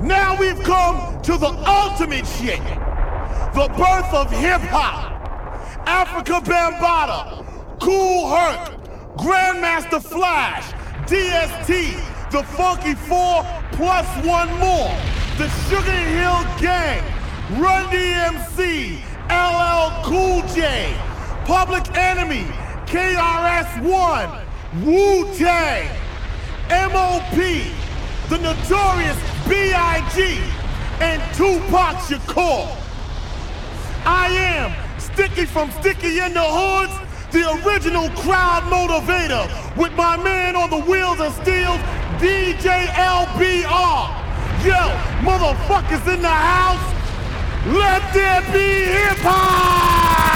Now we've come to the ultimate shit. The birth of hip hop. Afrika Bambaataa, Kool Herc, Grandmaster Flash, DST, the Funky Four, plus one more. The Sugar Hill Gang, Run DMC, LL Cool J, Public Enemy, KRS-One, Wu-Tang, MOP, the Notorious B.I.G., and Tupac Shakur. I am Sticky from Sticky in the Hoods, the original crowd motivator, with my man on the wheels of steel, DJ LBR. Yo, motherfuckers in the house, let there be hip hop!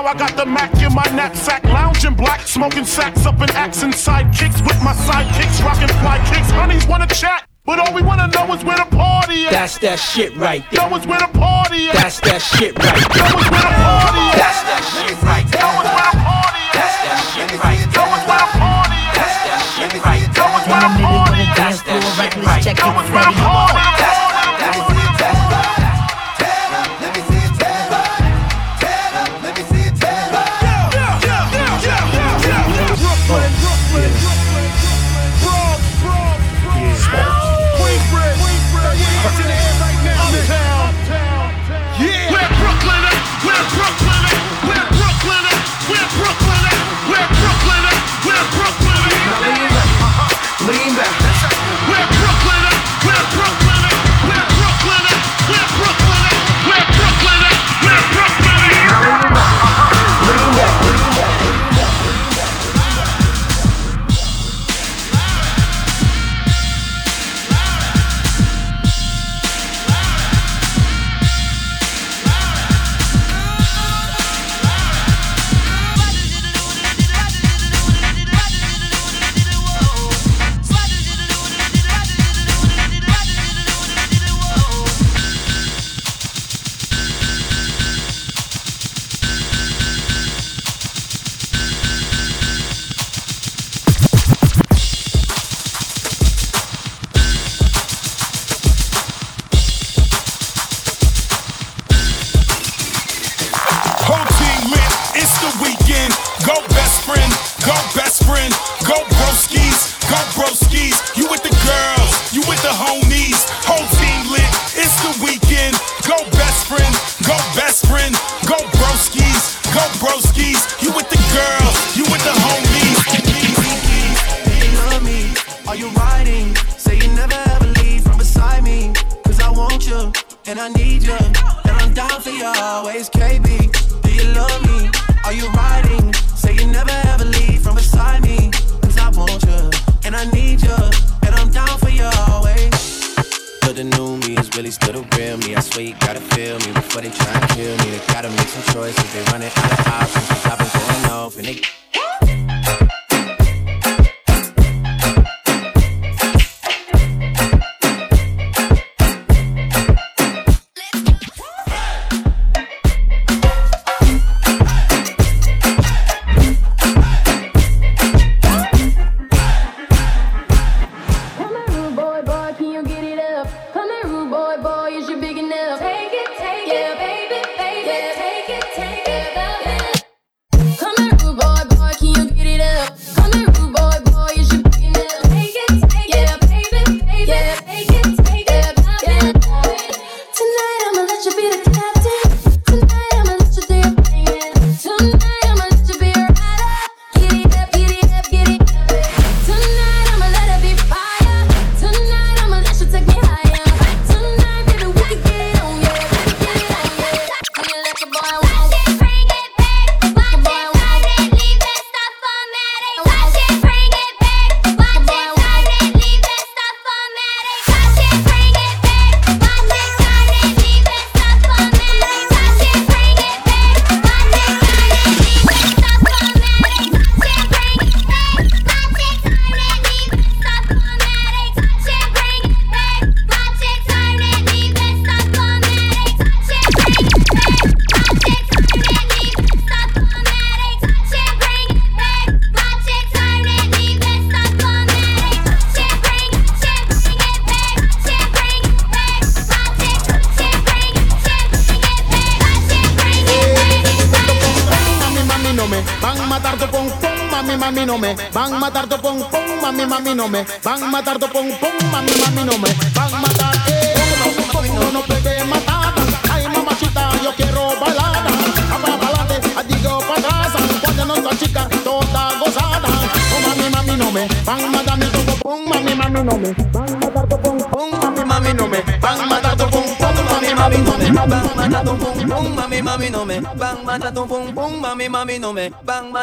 Now I got the Mac in my knapsack, lounging black, smoking sacks up in axe and sidekicks with my sidekicks, rocking fly kicks. Honeys wanna chat. But all we wanna know is where the party at. That's that shit right there. Know is where the party at. That's that shit right there. Know is where the party at. That's that shit right there. Shit right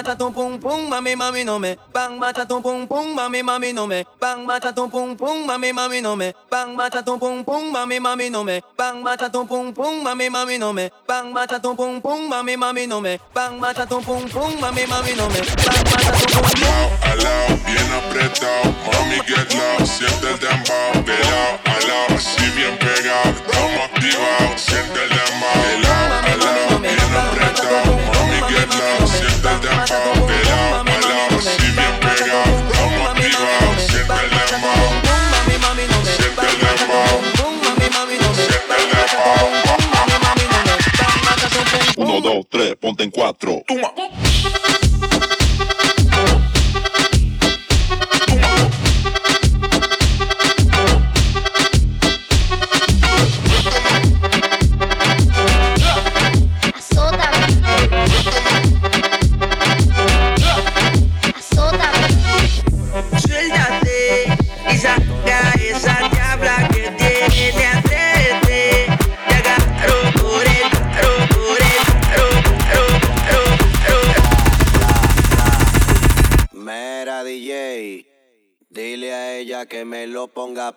van a matar tu pum pum, mami, mami, no me van a matar tu pum pum, mami, mami, no me bang mata tum pum pum mami mami no me bang mata tum pum pum mami mami no me bang mata tum pum pum mami mami no me bang mata tum pum pum mami mami no me bang mata tum pum pum mami mami no me bang mata tum pum pum al lado bien apretado mami get loud siente el dembow de lado a lado así bien pegado estamos activados siente el dembow de lado a lado bien apretado mami get si bien. Uno, dos, tres, ponte en cuatro. Tuma.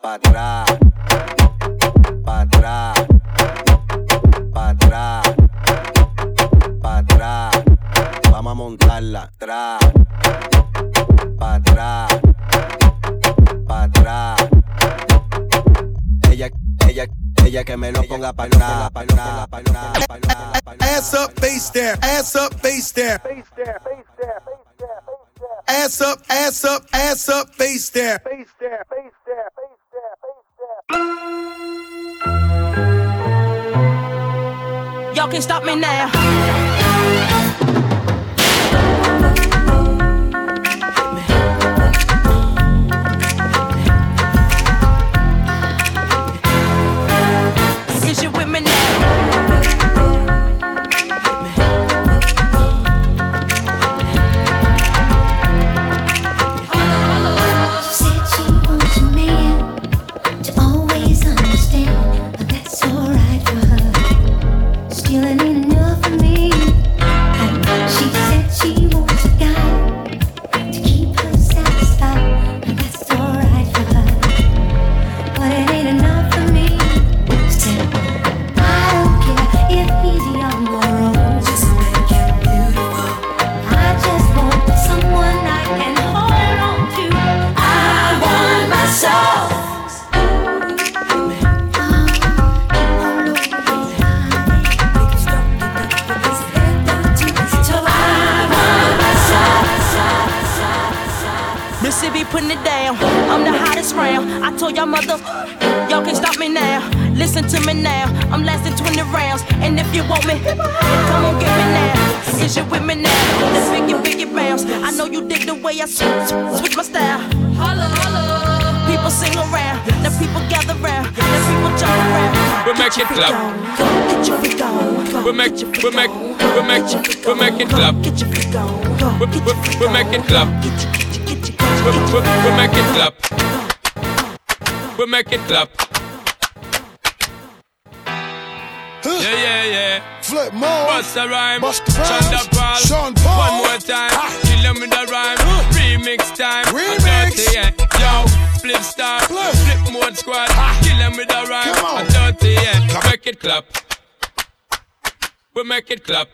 Para atrás. Pa' atrás. Pa' atrás. Pa' atrás. Vamos a montarla atrás. Pa' atrás. Pa' atrás. Ella, ella, ella que me lo ponga para atrás. Ass up, face there. Ass up, face there. Face there, face there, face there. Ass up, ass up, ass up, face there. Face there, face there, face there, can stop me now. bust rhyme. Bust the Sean Paul. One more time. Ah. Kill him with the rhyme. Remix time. Remix. Dirty, yeah. Yo, flip star. Flip, flip mode squad. Ah. Kill him with the rhyme. I'm dirty, yeah. Make it clap. We make it clap.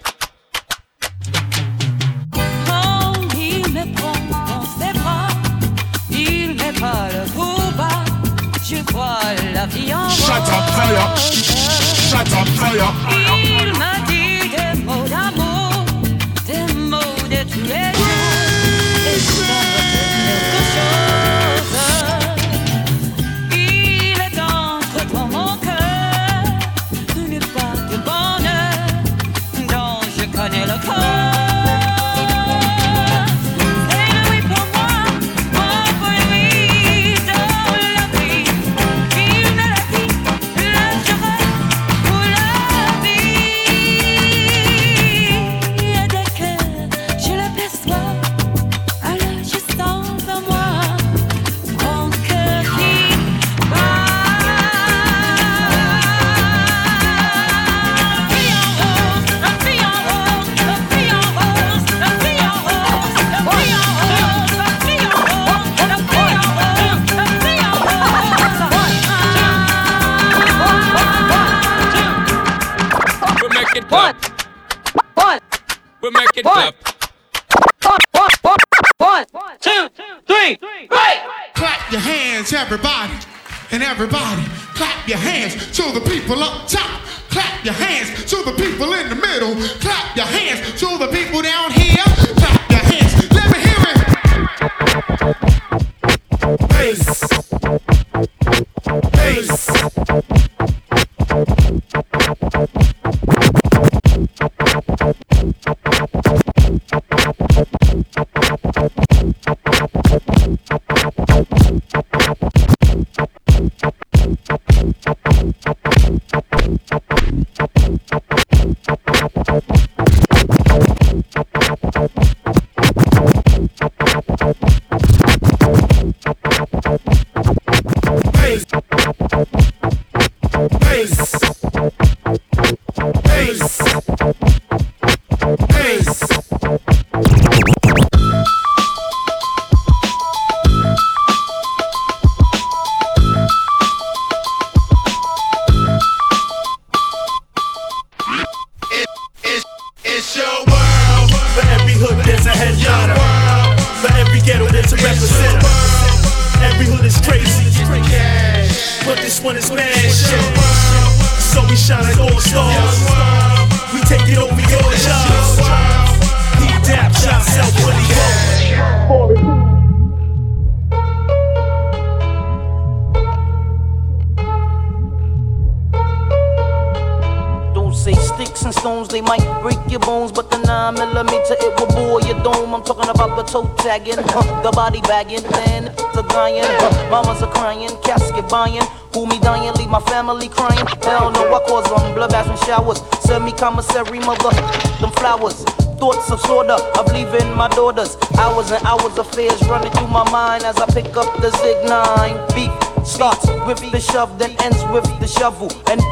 Every mother. Them flowers, thoughts of slaughter of leaving my daughters. Hours and hours of fears running through my mind as I pick up the Zig 9. Beat starts with the shove, then ends with the shovel. And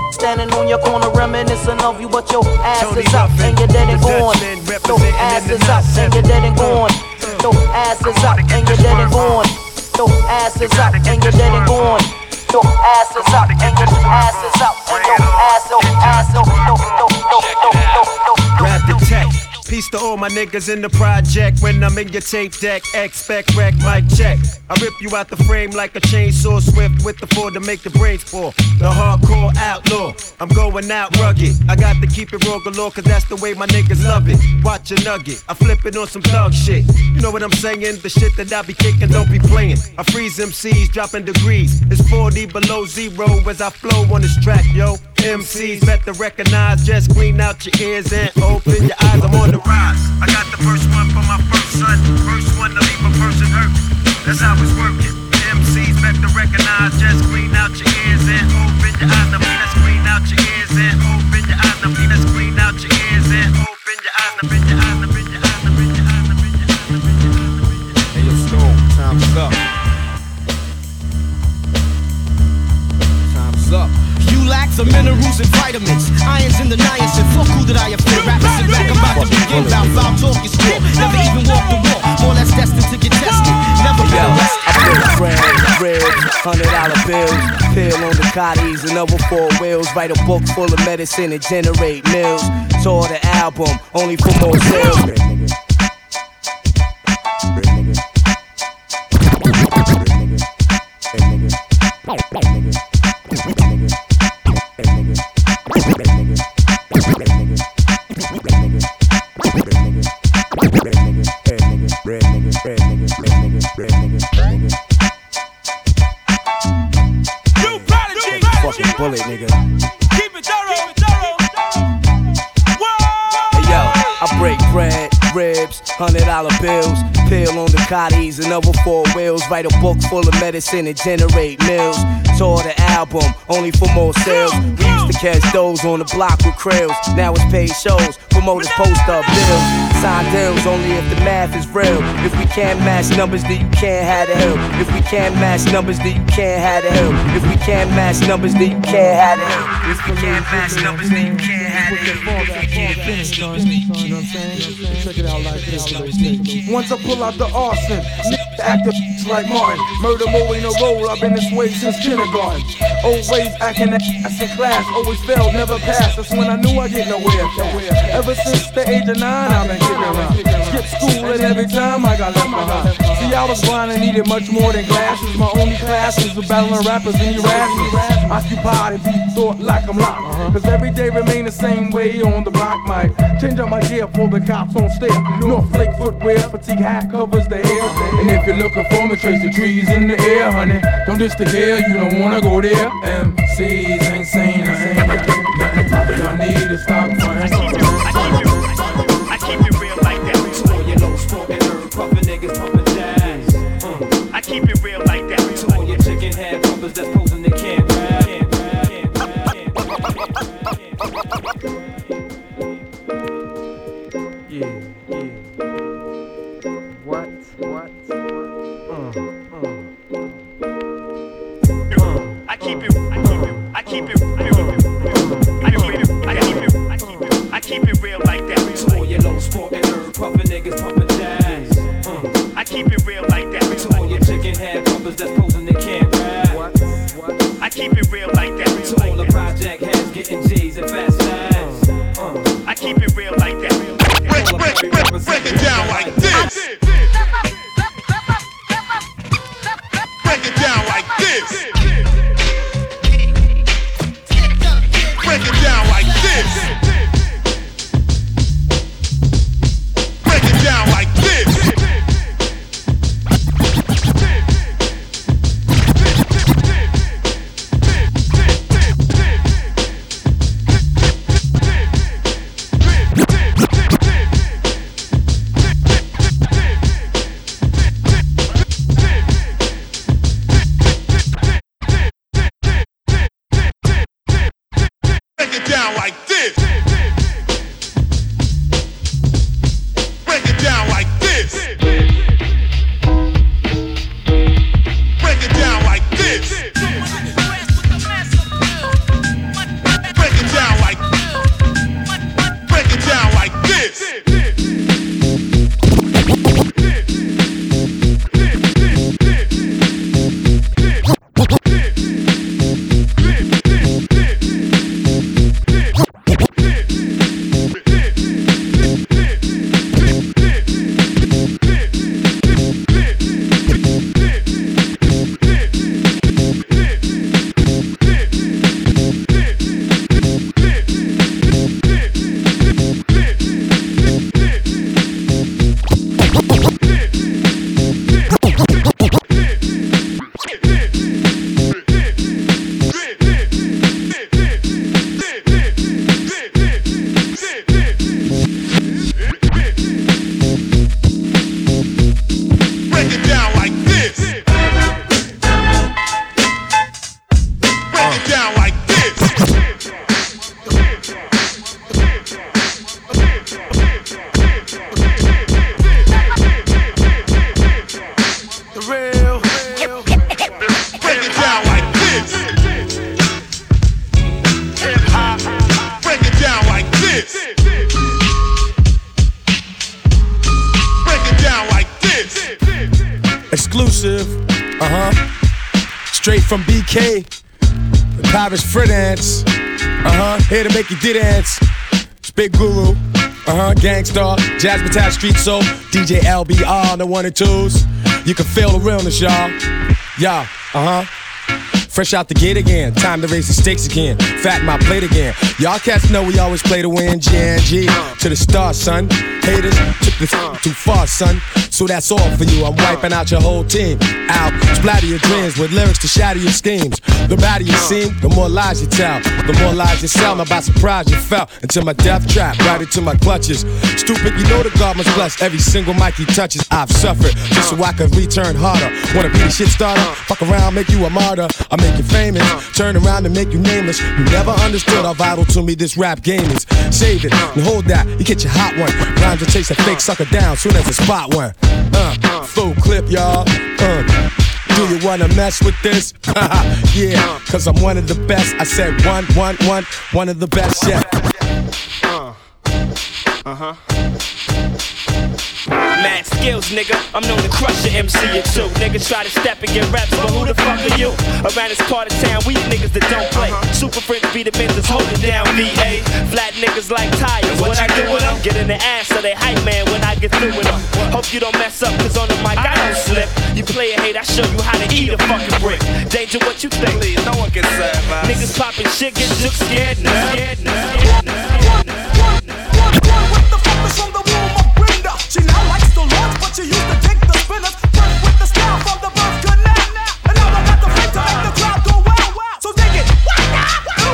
my niggas in the project when I'm in your tape deck. Expect wreck, mic check. I rip you out the frame like a chainsaw swift with the four to make the brains fall. The hardcore outlaw, I'm going out rugged. I got to keep it raw galore, cause that's the way my niggas love it. Watch a nugget, I flip it on some thug shit. You know what I'm saying? The shit that I be kicking, don't be playing. I freeze MCs, dropping degrees. It's 40 below zero as I flow on this track, yo. MCs better recognize, just clean out your ears and open your eyes. I'm on the rise. I got the first one for my first son. That's how it's working. MCs better recognize, just clean out your ears and open your eyes. Now, let's clean out your ears and open your eyes. Now, let's clean out your ears and open your eyes. Now, open your eyes. Now, open your eyes. Now, open your eyes. Now, open your eyes. Now, open your eyes. Hey, yo, Stone, time's up. Time's up. You lack the minerals and vitamins, irons in the niacin. Fuck who that I offend. Rappers sit back, I'm about to begin. Bout foul talk is still. Never even walk the walk. More or less destined to get tested. Yo. I put friends, ribs, hundred dollar bills, pill on the cotties another four wheels. Write a book full of medicine and generate mills. Tour the album, only for more sales. Bullet, nigga. Hey hundred dollar bills, pill on the cotties and over four wheels. Write a book full of medicine and generate mills. Tour the album, only for more sales. We used to catch those on the block with krills. Now it's paid shows, promoters post up bills. Sign deals only if the math is real. If we can't match numbers, then you can't have the hill. If we can't match numbers, then you can't have the hill. If we can't match numbers, then you can't have the hill. If we can't match numbers, then you can't have the hill. If we can't match numbers, then you can't have the hill. Check it out like this. Once I pull out the arson, acting like Martin. Murder more in a roll, I've been this way since kindergarten. Always acting ass in class, always failed, never passed. That's when I knew I get nowhere. Ever since the age of nine, I've been kicking around. Skip school and every time I got left behind. See, I was blind and needed much more than glasses. My only classes were battling rappers and Erasmus. Occupied and beat thought like I'm locked. Uh-huh. Cause every day remain the same way on the block mic. Change up my gear for the cops on stare. North Flake footwear, fatigue hat covers the hair. And if you're looking for me, trace the trees in the air, honey. Don't diss the hair, you don't wanna go there. MCs ain't saying a thing. Y'all need to stop running. Niggas pumpin' jazz. Uh, I keep it real like that. tour your chicken head pumpers that's posing they can't rap. I keep it real like that. Tour the project heads getting G's and fast ass. Uh, I keep it real like that. break, break, break, break it down like make you did dance. It's Big Guru. Uh huh. Gang Starr. Jasmine Tap Street Soul. DJ LBR. The one and twos. You can feel the realness, y'all. Yeah. Uh huh. Fresh out the gate again, time to raise the stakes again. Fatten my plate again. Y'all cats know we always play to win. GNG to the stars, son. Haters took the too far, son. So that's all for you. I'm wiping out your whole team. Out, splatter your dreams with lyrics to shatter your schemes. The badder you seem, the more lies you tell. The more lies you sell. Now by surprise you fell into my death trap, right into my clutches. Stupid, you know the God must bless every single mic he touches. I've suffered just so I could return harder. Wanna be the shit starter? Fuck around, make you a martyr. I make you famous. Turn around and make you nameless. You never understood how vital to me this rap game is. Save it and hold that. You get your hot one. Rhymes to chase a fake sucker down soon as I spot one. Uh, full clip, y'all. Uh. Do you wanna mess with this? yeah, cause I'm one of the best. I said one, one, one, one of the best yet. Uh huh. Mad skills, nigga. I'm known to crush your MC or two. Niggas try to step and get reps, but who the fuck are you? Around this part of town, we niggas that don't play. Super friends be the that's holding down VA. Flat niggas like tires. What, I do with them? Get in the ass of they hype man when I get through with them. Hope you don't mess up, cause on the mic I don't slip. You play a hate, I show you how to eat a fucking brick. Danger, what you think? Please, no one can serve us. Niggas popping shit, get shook, scared, nah. Scared, nah. She now likes to launch, but she used to take the spinners. First with the style from the birth canal. And now I got the fame to make the crowd go wow. So dig it.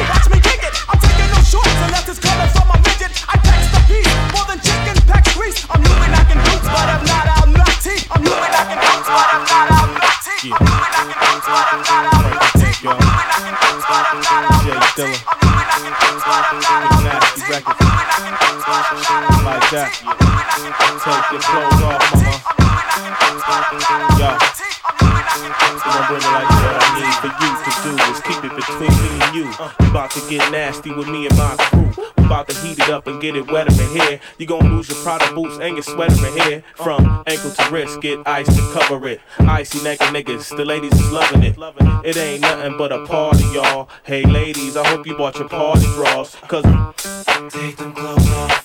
Watch me kick it. I'm taking no shorts unless it's coming from a midget. I tax the piece more than chicken pack grease. I'm new and I can boots, but I'm not out my teeth. I'm new and I can boots, but I'm not out my teeth. I'm new and I can boots, but I'm not out my teeth. I'm and I can boots, but I'm not out my teeth. I'm and I can boots, but I'm not out my teeth. I'm new I can boots, but I'm not out my teeth. Like that. Your clothes off, mama. Yeah. I'ma bring it like what I need for you to do is keep it between me and you. You about to get nasty with me and my crew. We about to heat it up and get it wetter in here. You gon' lose your Prada boots and your sweater in here. From ankle to wrist, get ice to cover it. Icy naked niggas, the ladies is loving it. It ain't nothing but a party, y'all. Hey ladies, I hope you bought your party drawers. Cause take them clothes off.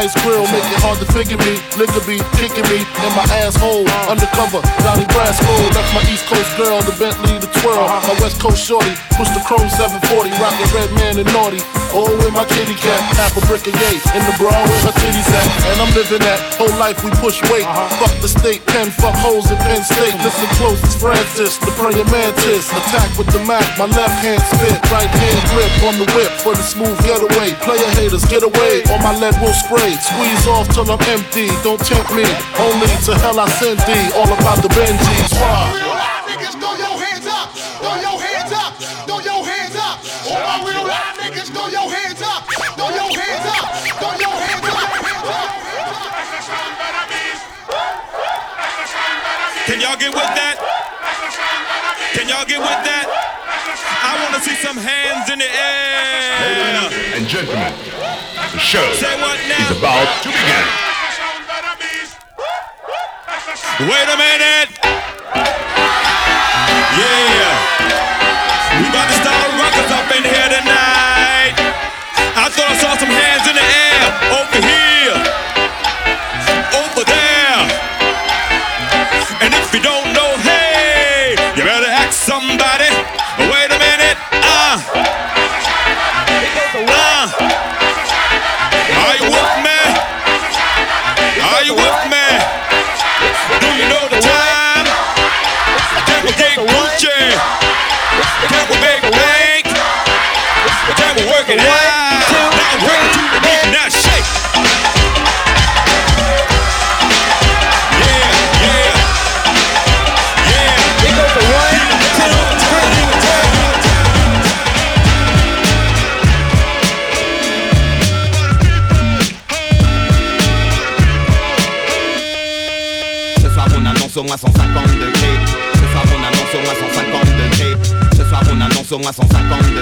Ice grill, make it hard to figure me. Liquor be kicking me in my asshole. Undercover, Johnny Brasco. That's my East Coast girl, the Bentley, twirl. My West Coast shorty, push the chrome 740, rockin' red man and naughty. Oh, with my kitty cat, half a brick of yay. In the bra where her titties at. And I'm living that whole life we push weight. Uh-huh. Fuck the state, pen, fuck hoes in Penn State. Listen close, it's Francis, the praying mantis. Attack with the Mac, my left hand spit, right hand grip on the whip for the smooth getaway. Player haters, get away, or my lead will spray. Squeeze off till I'm empty, don't tempt me. Only to hell I send thee, all about the Benjis. Why? Can y'all get with that? Can y'all get with that? I want to see some hands in the air. Ladies and gentlemen, the show Say what now? is about to begin. Wait a minute. Yeah. We about to start a ruckus up in here à 150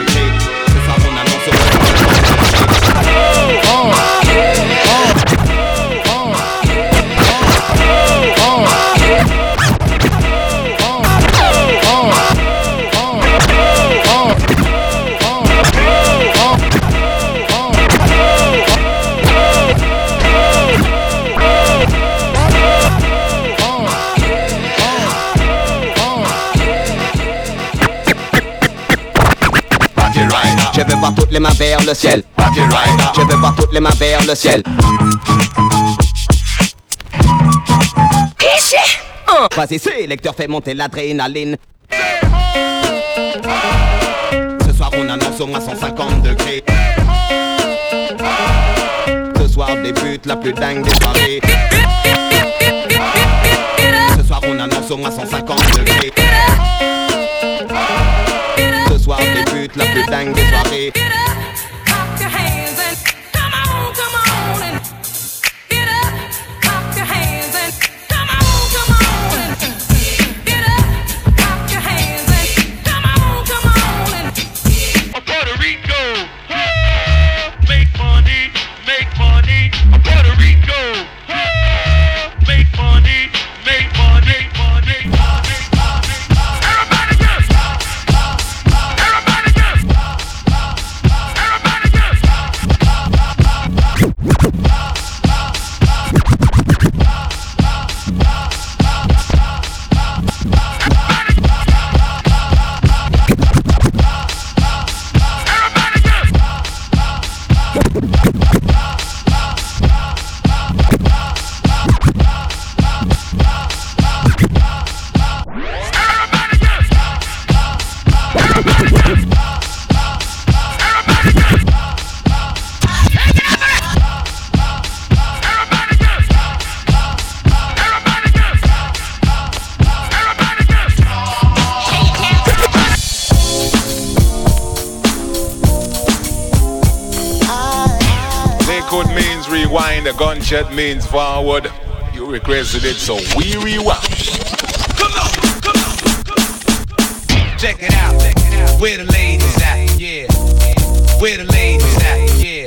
le ciel. Je veux voir toutes les mains vers le ciel. Vas-y, c'est? Lecteur, fait monter l'adrénaline. Ce soir on annonce au moins 150 degrés. Ce soir débute la plus dingue des soirées. Ce soir on annonce au moins 150 degrés. Ce soir débute la plus dingue des soirées. Rewind, means forward. You requested it, so we rewind. Check it out. Where the ladies at? Yeah. Where the ladies at? Yeah.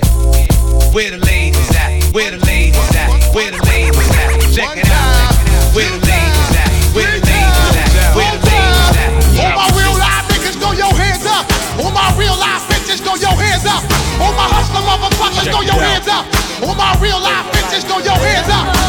Where the ladies at? Where the ladies at? Where the ladies at? Check it out. Where the ladies at? Where the ladies at? Where the ladies at? All my real life niggas, throw your hands up. All my real life bitches, throw your hands up. All my hustler motherfuckers, throw your hands up. All my real life bitches, throw your hands up.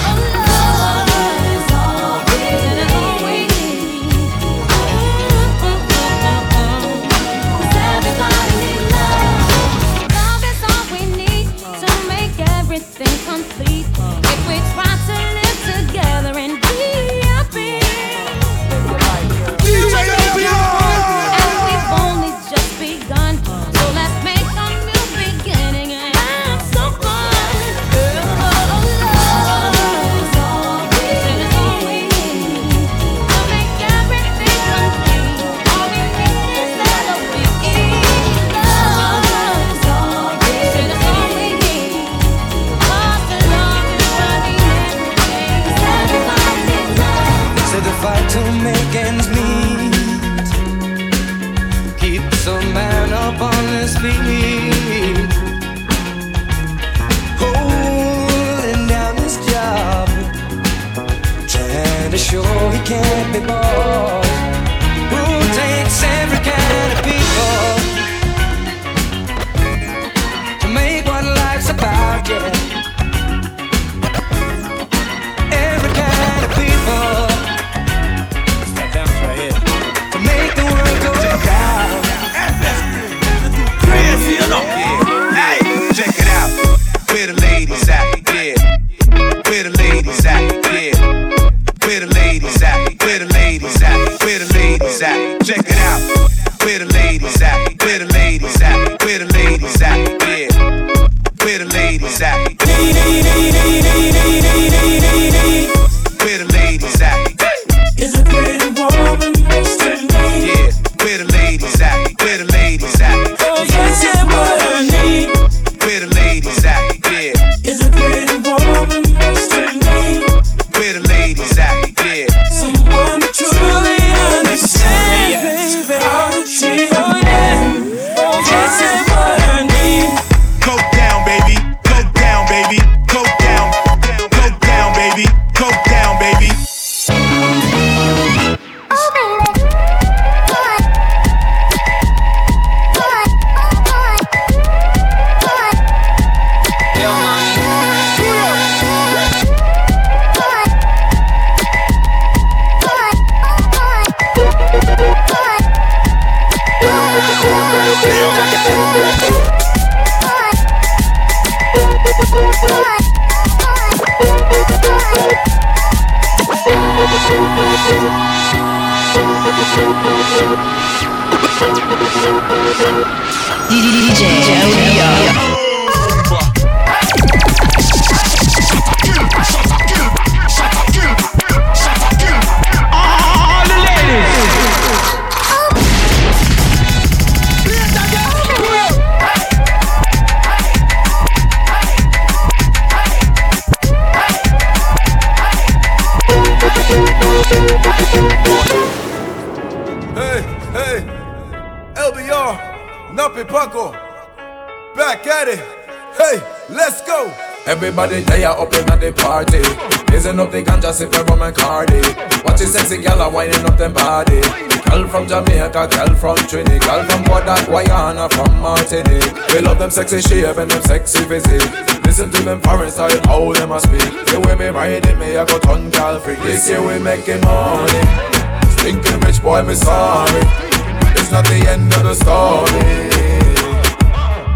Sexy shape and them sexy physique. Listen to them foreign style, how them a speak. The way me riding me, I go ton gal freak. This year we making money. Stinking rich boy, me sorry. It's not the end of the story.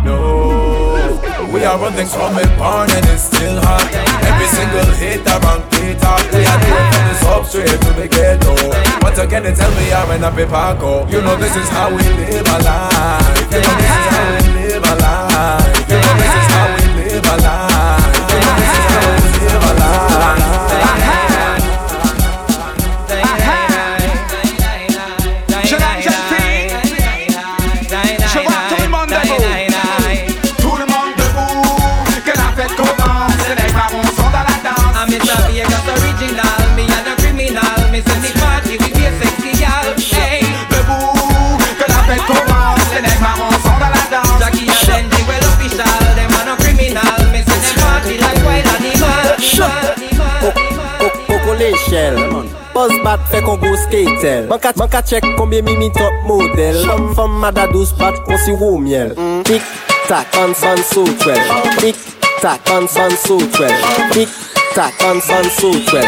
No, we are run things from it born and it's still hot. Every single hit around Peter. We are doing from the substrate to the ghetto. Once again, they tell me I'm in a Paco. Oh. You know this is how we fait qu'on go skatel Man ka, man ka check combien mimi top model. Femme femme mada douce bat qu'on si roux miel. Tic tac on son so twel Tic tac on son so twel Tic tac on son so twel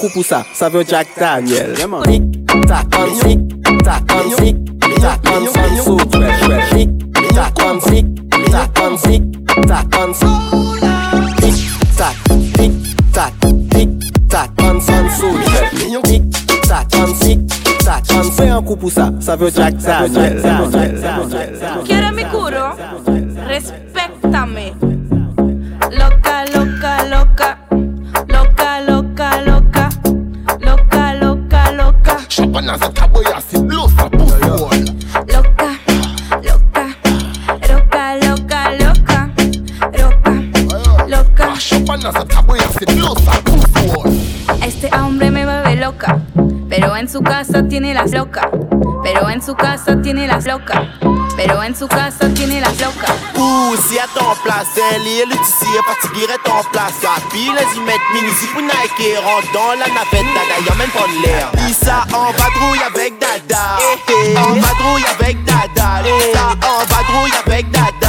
coup pour ça, ça veut Jack Daniel. Tic tac on tic tac on tic tac on son so twel Tic tac on tic tac on tic tac on Tic tac tac on tic tac on Fais un coup pour ça, ça veut Jack ¿Quieres mi curo? Respéctame. Loca, loca, loca. Loca, loca, loca. Loca, loca, loca. Taboya Pero en su casa tiene las loca. Pero en su casa tiene las loca. Pero en su casa tiene las loca. Ouh, si à ton place, elle le tissu est fatigué, reste en place. Puis les y mettre mini pour Nike, rentre dans la navette, dada, y'a même pas l'air. Issa en vadrouille avec dada. En vadrouille avec dada. Issa en vadrouille avec dada.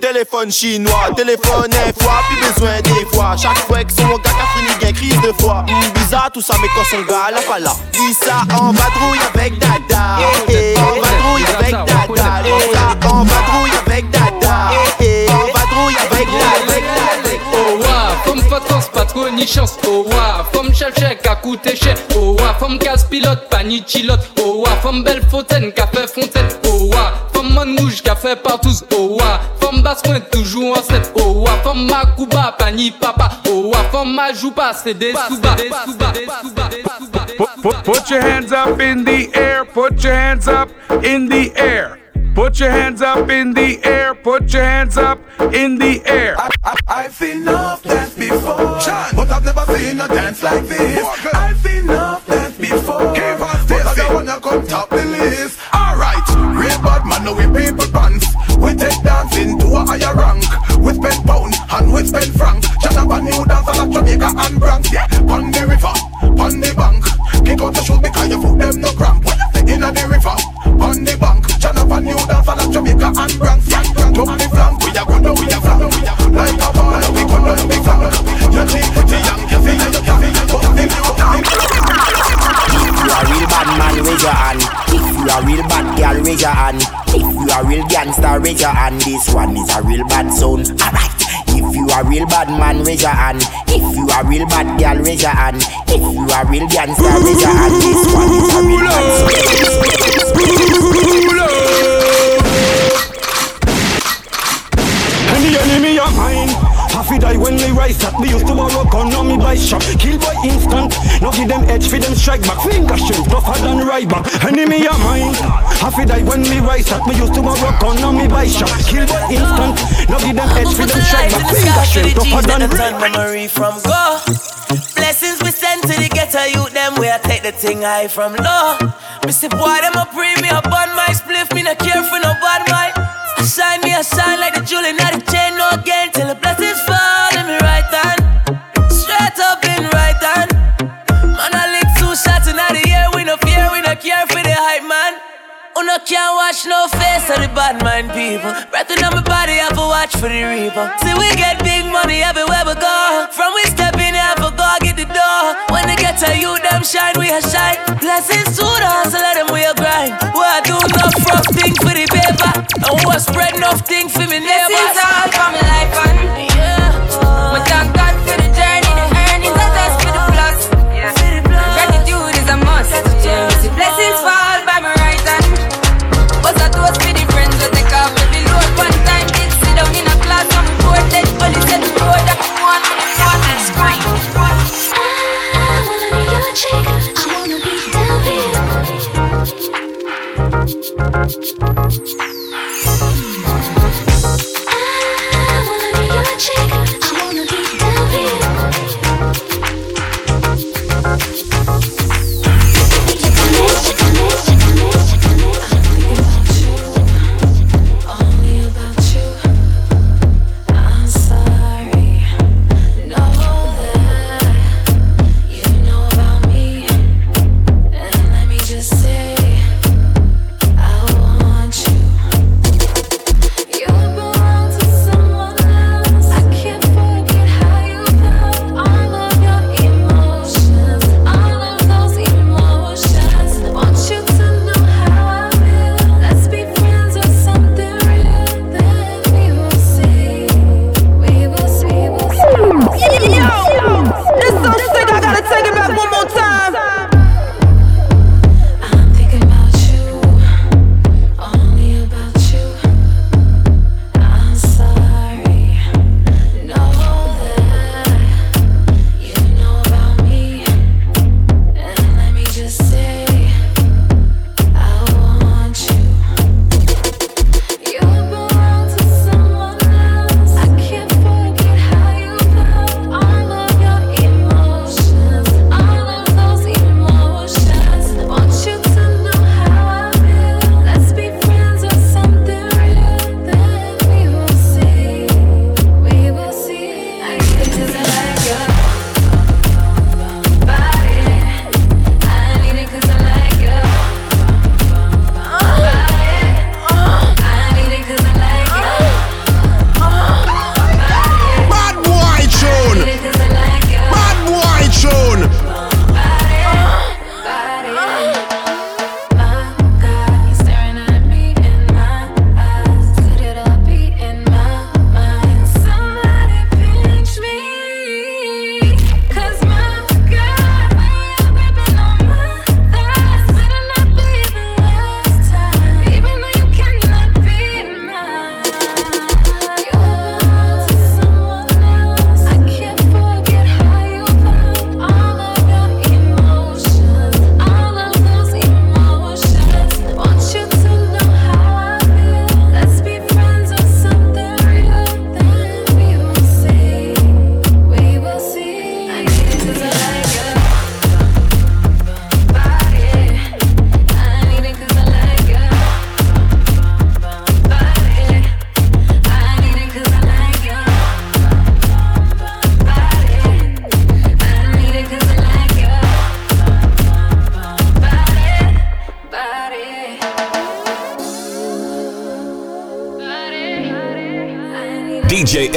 Téléphone chinois, téléphone un fois, plus besoin des fois. Chaque fois que son gars a fini, gagne crise de foi. Hum, bizarre tout ça, mais quand son gars là pas là. Dis ça en vadrouille avec Dada. Eh, eh, En vadrouille avec Dada. Dis ça en vadrouille avec Dada. Eh, eh, En vadrouille avec Dada. Oh ni chance. Oh wa, femme chef chèque à coûter cher. Oh wa, femme casse pilote, pas ni chilote. Oh wa, femme belle fontaine, café fontaine. Oh wa, femme man rouge, café partout. Oh wa, femme basse pointe, toujours en set. Oh wa, femme macouba, pas ni papa. Oh wa, femme ma joue pas, c'est des sous-bas. Put, put, put your hands up in the air. Put your hands up in the air. Put your hands up in the air. Put your hands up in the air. I've seen enough dance before, but I've never seen a dance like this. I've seen enough dance before, but I don't wanna come top the list. Alright, real bad man, now we people pants. We take dancing to a higher rank. We spend pound and we spend franc. Shut up a new dance at Jamaica and Bronx. Yeah, on the river, on the bank. Kick out the shoes because your foot them no cramp in the river, on the bank. Jonathan knew that for the Jamaica and Grand Frank. Top the flank, we are gonna, we are flank. Like a ball, we gonna, we flank. you're the young you're the cafe, the If you a real bad man, raise your hand. If you are real bad girl, raise your hand. If you are real gangster, raise your hand. This one is a real bad son. Alright. If you a real bad man, raise your hand. If you a real bad girl, raise your hand. If you a real gangster, raise your hand. This one is a real bad And the enemy of mine Half die when they rise up We used to borrow gun on me by shop. Kill by instant No give them edge for them strike back. Finger strength tougher than right back. Enemy of mine. Half die when we rise up We used to borrow gun on me by shop. Kill by instant No give them edge for them strike back. Finger strength tougher than right memory from go. Blessings we send to the ghetto youth, them where I take the thing high from low. Me say, boy, them a pre me up on my spliff, me not care for no bad mind. I shine me, a shine like the jewel in the chain, no again, Who no can't watch no face of the bad mind people. Breathing on my body, I to watch for the reaper. See, we get big money everywhere we go. From we step in, I for go get the door. When they get to you, them shine, we a shine. Blessings to the hustle, let them we a grind. We a do enough rough thing for the paper. And we a spread enough thing for me neighbors. This is all for my life Thank you.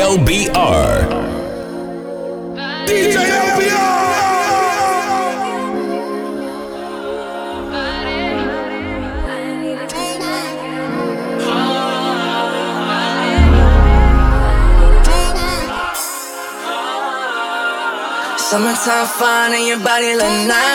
LBR. DJ LBR! Summertime fun and your body look nice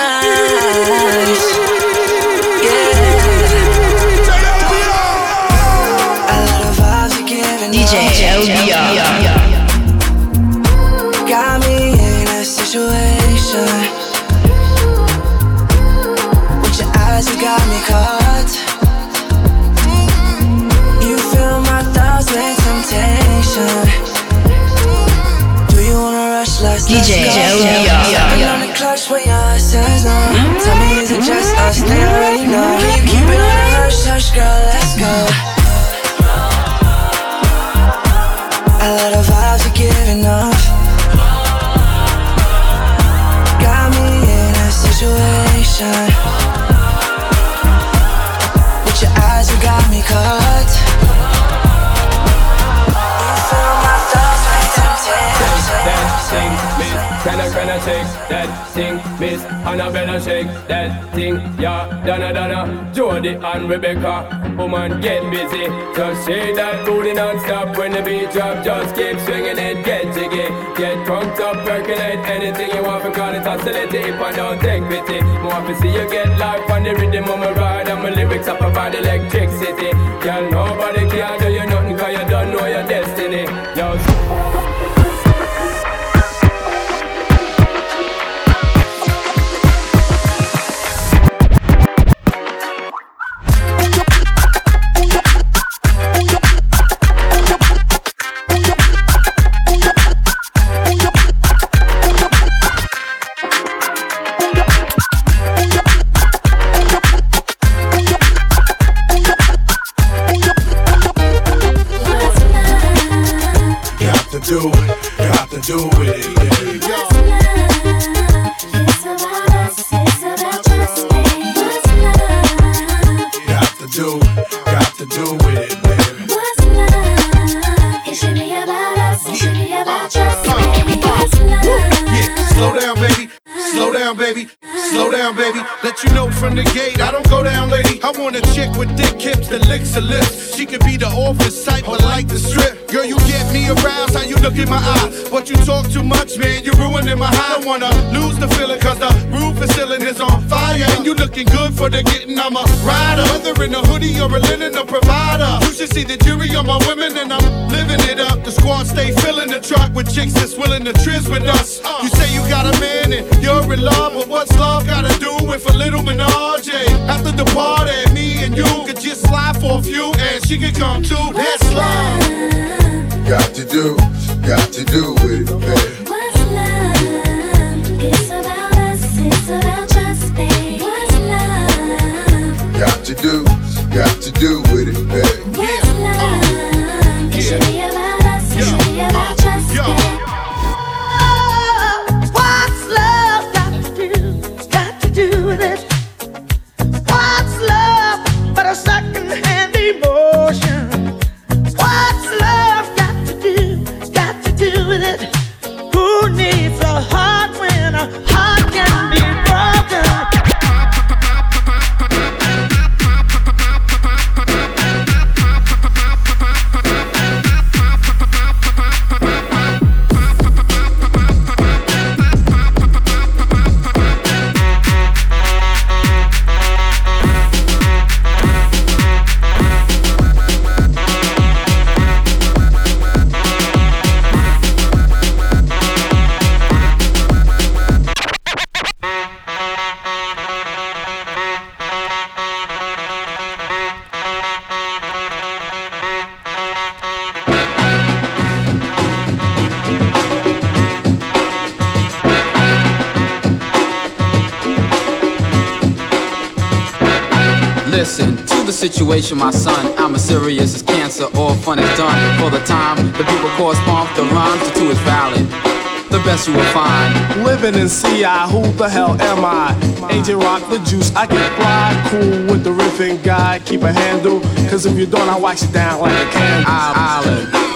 us? Thing, miss? Annabella shake that thing, yeah. Donna, Donna, Jody and Rebecca. Woman, get busy. Just shake that booty non-stop when the beat drop. Just keep swinging it, get jiggy. Get drunk up, percolate anything you want. Because it's oscillate if I don't take pity. More to see you get life on the rhythm of my ride. And my lyrics up provide electricity. Girl, nobody can do you nothing cause you don't know your destiny. Squad stay filling the truck with chicks that's willing to trizz with us. You say you got a man and you're in love, but what's love gotta do with a little menage? After the party, me and you could just slide for a few, and she could come too. That's love. Got to do, got to do situation, my son. I'm as serious as cancer, all fun is done. For the time, the people correspond the rhymes to two is valid. The best you will find. Living in CI, who the hell am I? Agent Rock the juice, I get fly, cool with the riffing guy, keep a handle, cause if you don't, I wax it down like a candle. Island.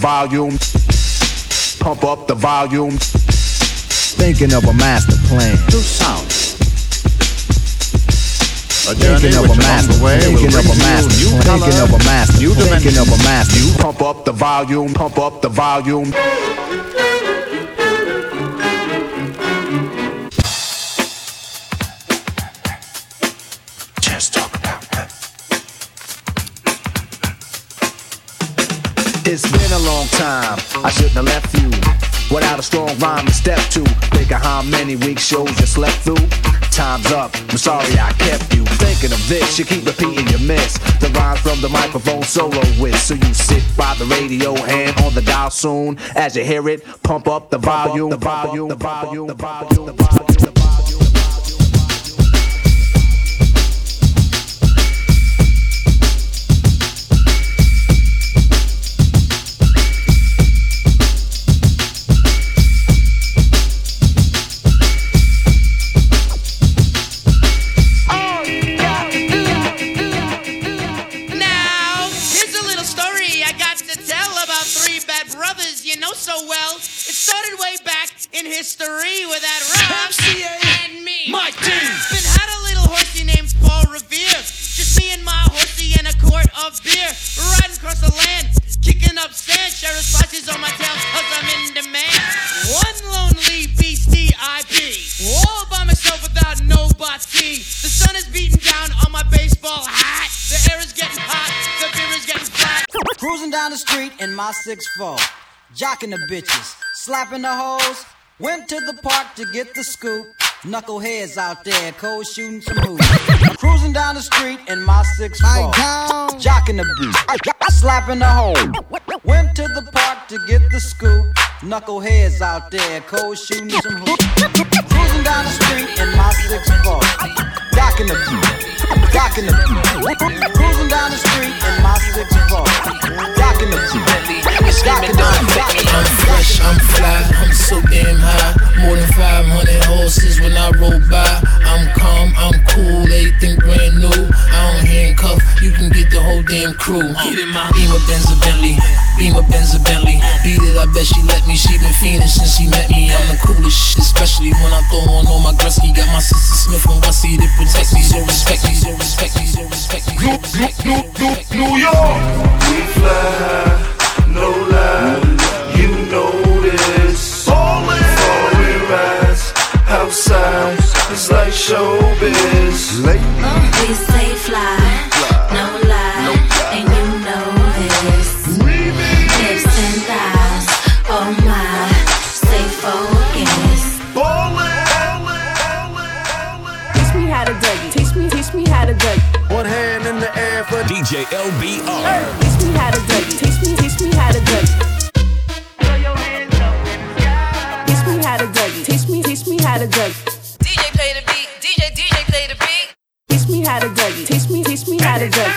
volume. Pump up the volume. Thinking of a master plan. Do something. Thinking of a master, way thinking of a master, you, thinking of a master, thinking of a master. You pump up the volume, pump up the volume. A long time. I shouldn't have left you without a strong rhyme to step to. Think of how many week shows you slept through. Time's up. I'm sorry I kept you thinking of this. You keep repeating your miss. The rhymes from the microphone solo with. So you sit by the radio hand on the dial soon. As you hear it, pump up the volume. The volume. The volume. The volume. The volume. 564. Jocking the bitches, slapping the hoes. Went to the park to get the scoop. Knuckleheads out there, cold shooting some hoops. Cruising down the street in my six four. Jocking the beat, slapping the hoes. Went to the park to get the scoop. Knuckleheads out there, cold shooting some hoops. Cruising down the street in my six four. Jocking the beat, jocking the beat. Cruising down the street in my six four. 6'4, jocking the beat, jocking the beat. I'm fresh, I'm fly, I'm so damn high. More than 500 horses when I roll by. I'm calm, I'm cool, everything brand new. I don't handcuff, you can get the whole damn crew. Get in my Beamer Benz a Bentley, Beamer Benz a Bentley. Beat it, I bet she let me. She been fiending since she met me. I'm the coolest shit, especially when I throw on all my Gretzky. Got my sister Smith and Wessie to protect me. So respect me, so respect me, so respect me. so respect me, so. New York, we fly, no lie. You know this. Foreign rides outside, it's like showbiz. We stay fly, in for DJ LBR. Teach me how to Dougie. Teach me, teach me how to Dougie. Teach me how to Dougie. Teach me, teach me how to Dougie. DJ play the beat. DJ, DJ play the beat. Teach me how to Dougie. Teach me, teach me how to Dougie.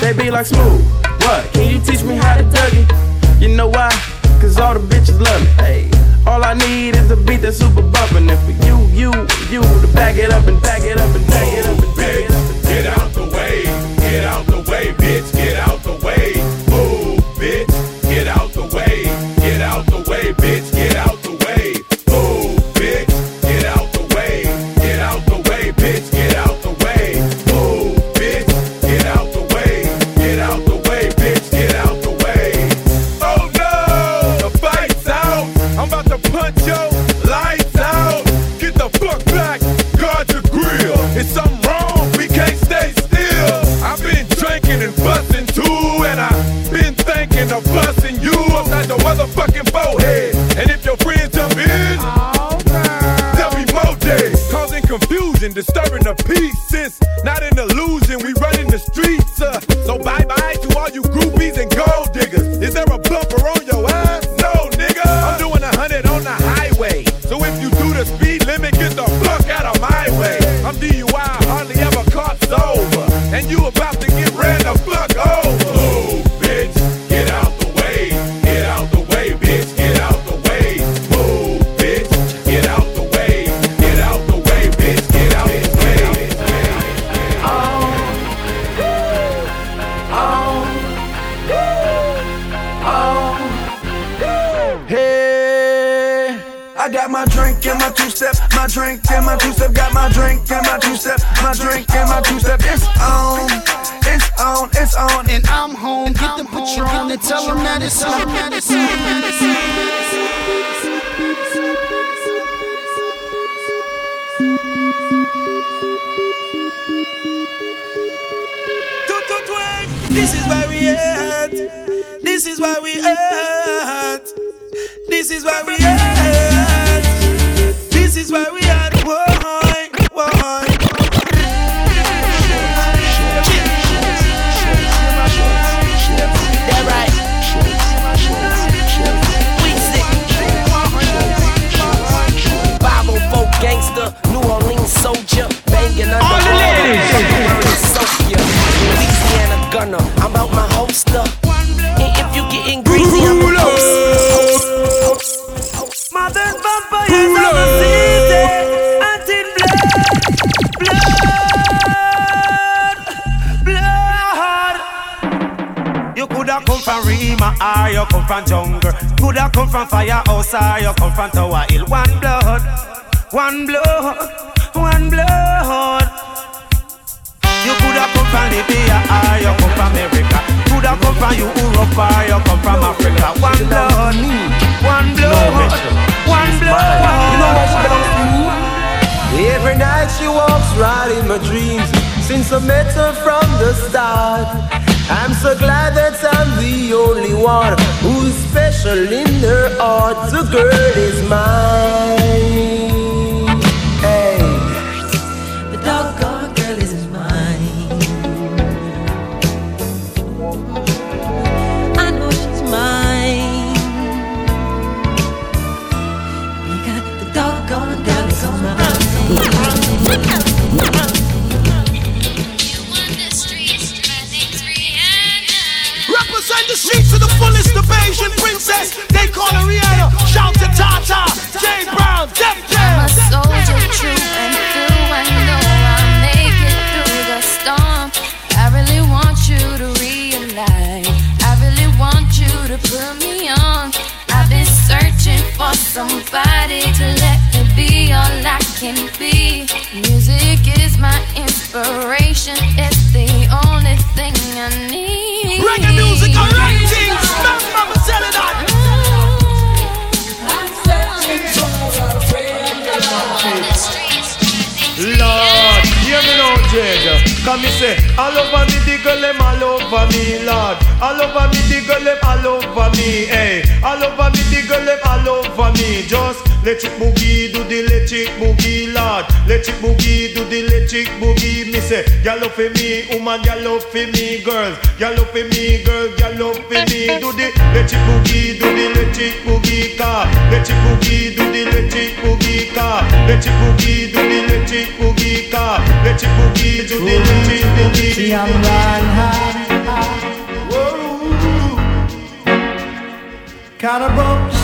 They be like smooth. What? Can you teach me how to Dougie? You know why? Cause all the bitches love me. Hey, all I need is a beat that's super bumpin'. And for you, you, you to back it up and back it up and back it up and back it up. and Get out the way, get out the way, bitch, Represent the streets to the fullest, the Asian princess. They call her Rihanna. Shout to Tata, Jane Brown, Def I'm a Jam. soldier, true and through. I know I'll make it through the storm. I really want you to realize. I really want you to put me on. I've been searching for somebody to let me be all I can be. Music is my inspiration. It's the only thing I need. Reggae music, alright things. Stop, mama, tell it that. Lord, hear me now, Jaja. Come me say, all over me, the girl them all over me, Lord. All over me, the girl them all over me, hey. All over me, the girl them all over me. Just let it boogie, do the electric boogie, Lord. Let it boogie, do the electric boogie. Me say, y'all love for me, woman, y'all love for me, girls. Y'all love for me, girl, y'all love for me. Do the electric boogie, do the electric boogie, car. Electric boogie, do the electric boogie, car. Electric boogie, do the electric boogie, car. Electric boogie, I'm riding high Kinda broke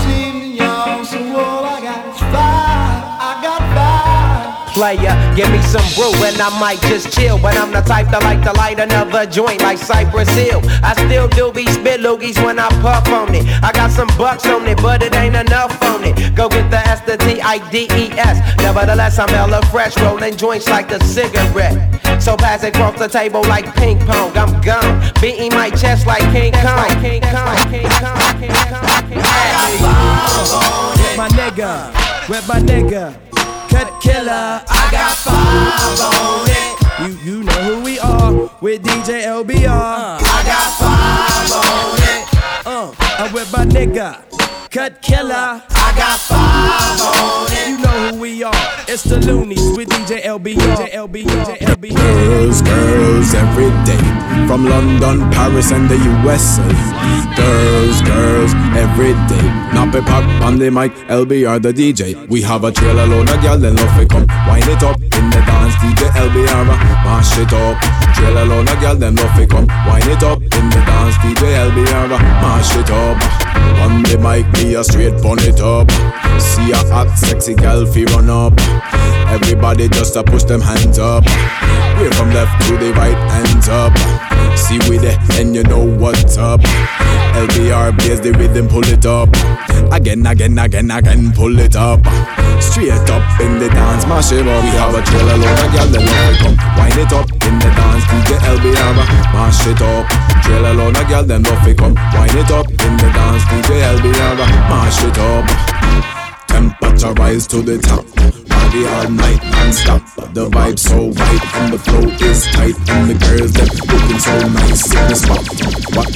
Player, give me some brew and I might just chill. But I'm the type that like to light another joint like Cypress Hill. I still do be spit loogies when I puff on it. I got some bucks on it, but it ain't enough on it. Go get the S, the T, I, D, E, S. Nevertheless, I'm hella fresh, rolling joints like a cigarette. So pass it across the table like ping pong. I'm gone, beating my chest like King Kong. King Kong, King Kong, King Kong, King Kong. My nigga, with my nigga Cut killer, I got five on it. You, you know who we are With DJ LBR I got five on it. Uh, I'm with my nigga Cut killer, I got five on it. You know who we are. It's the Luniz with DJ LBR DJ LBR, DJ LBR Girls, girls, every day. From London, Paris, and the USA. Girls, girls, every day. Nappy pop on the mic, LBR the DJ. We have a trailer load of gyal, then love it come. Wind it up in the dance, DJ LBR, mash it up. Trailer load of gyal, then love it come. Wind it up in the dance, DJ LBR, mash it up. On the mic, me a straight bun it up. See a hot, sexy gal, fi run up. Everybody just a push them hands up. We're from left to the right, hands up. See we there, and you know what's up. LBR plays the rhythm, pull it up. Again, again, again, again, pull it up. Straight up in the dance, mash it up. We have a trailer load of gyal, then love it come. Wind it up in the dance, DJ LBR, mash it up. Trailer load of gyal, then love it come. Wind it up in the dance, DJ LBR, mash it up. Temperature rise to the top. Party all night non-stop. The vibe so right and the flow is tight and the girls them looking so nice in the spot. What?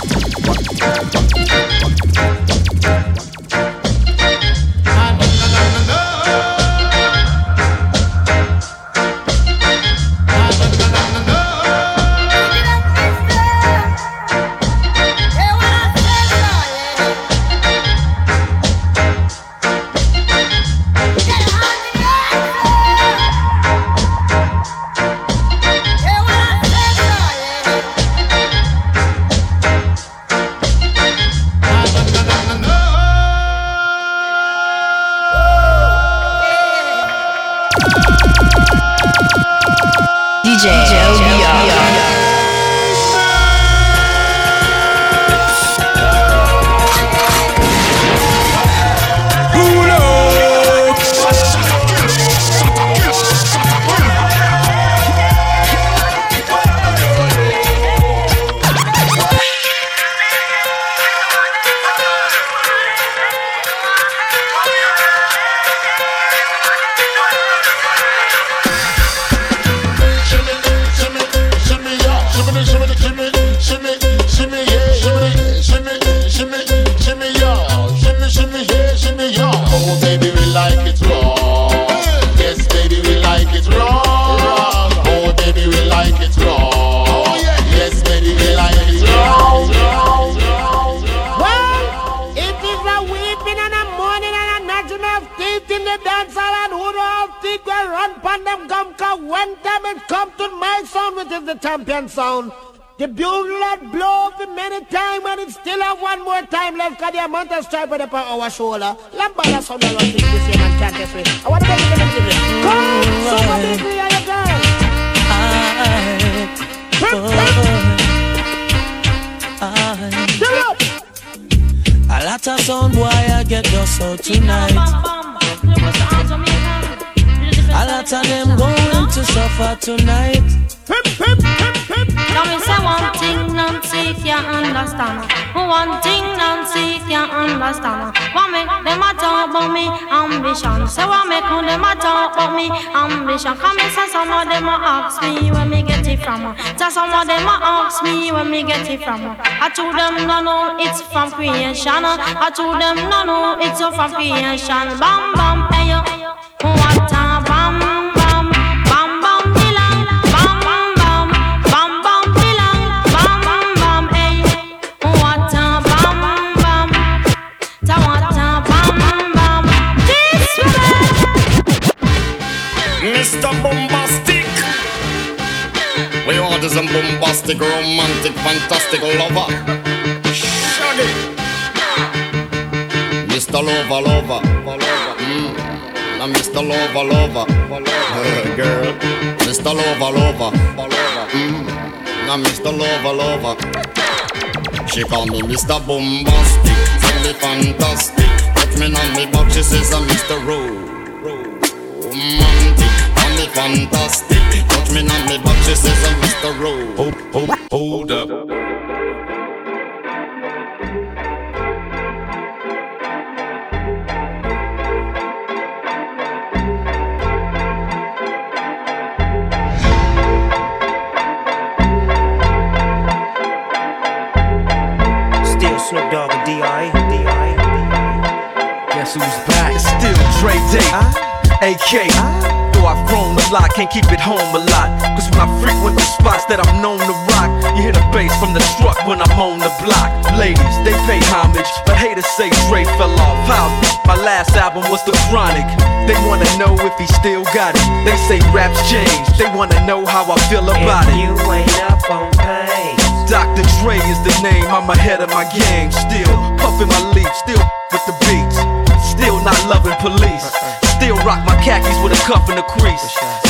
What? DJ from. Say some of them ask me where me get it from. I told them no no it's from creation. I told them no no it's from creation. Bam bam bombastic, romantic, fantastic lover. Shaggy. Mr. Lover, lover. Mm. Now Mr. Lover, lover. Girl. Mr. Lover, lover. Mm. Now Mr. Lover, lover. She call me Mr. Bombastic. Tell me fantastic. Touch me on me back, she says I'm Mr. Romantic. Call me fantastic. Touch me on me back, she says I'm Mr. Ro. Hold, hold, hold up. Still Snoop Dogg and D.I. Guess who's back? It's still Dre Day. AK. Though I've grown a lot, can't keep it home a lot. Cause when I frequent the spots that I'm known to rock, you hear the bass from the truck when I'm on the block. Ladies, they pay homage, but haters say Dre fell off. How? My last album was The Chronic. They wanna know if he still got it. They say raps change, they wanna know how I feel about it. You ain't up on pain. Dr. Dre is the name, I'm ahead of my game. Still puffin' my leaf, still with the beats. Still not loving police. Uh-uh. Still rock my khakis with a cuff and a crease.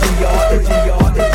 If we are, if.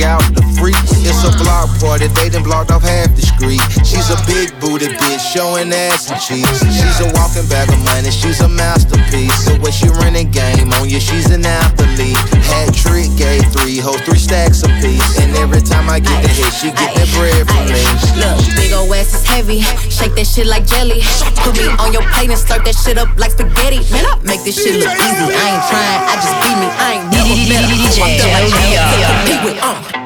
out. the a party, they done blocked off half the street. She's a big booty bitch, showing ass and cheeks. She's a walking bag of money, she's a masterpiece. So when she running game on you, she's an athlete. Hat trick, gave three hoes, three stacks a piece. And every time I get the hit, she get that bread from me. Look, big ol' ass is heavy. Shake that shit like jelly. Put me on your plate and slurp that shit up like spaghetti. Man, I make this shit look easy. I ain't trying, I just be me. I ain't never met a hoe I feel like I can't compete with. Uh.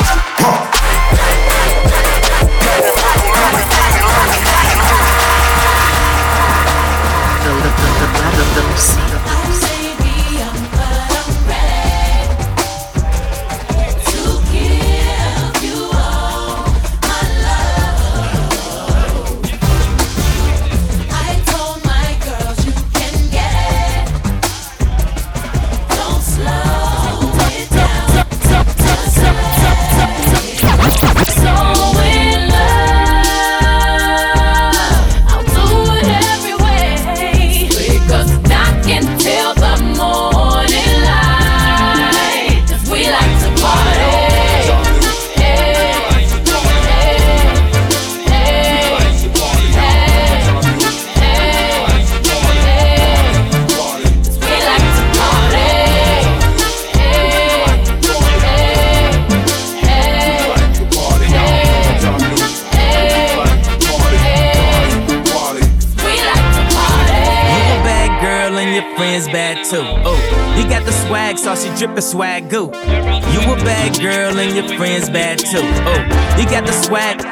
Drippin' swag goo. You a bad girl and your friends bad too. Oh, he got the swag.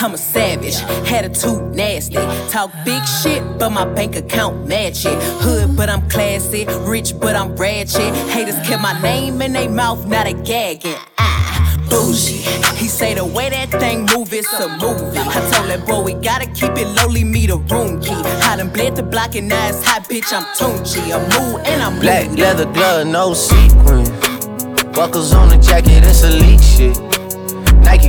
I'm a savage, attitude nasty. Talk big shit, but my bank account match it. Hood, but I'm classy. Rich, but I'm ratchet. Haters kept my name in their mouth, now they gagging. Ah, bougie. He say the way that thing move, it's a movie. I told that boy we gotta keep it lowly, me the room key. I done bled the block and now it's hot, bitch. I'm Tunchi. I'm mood and I'm Black moody. leather glove, no sequin. Buckles on the jacket, it's elite shit.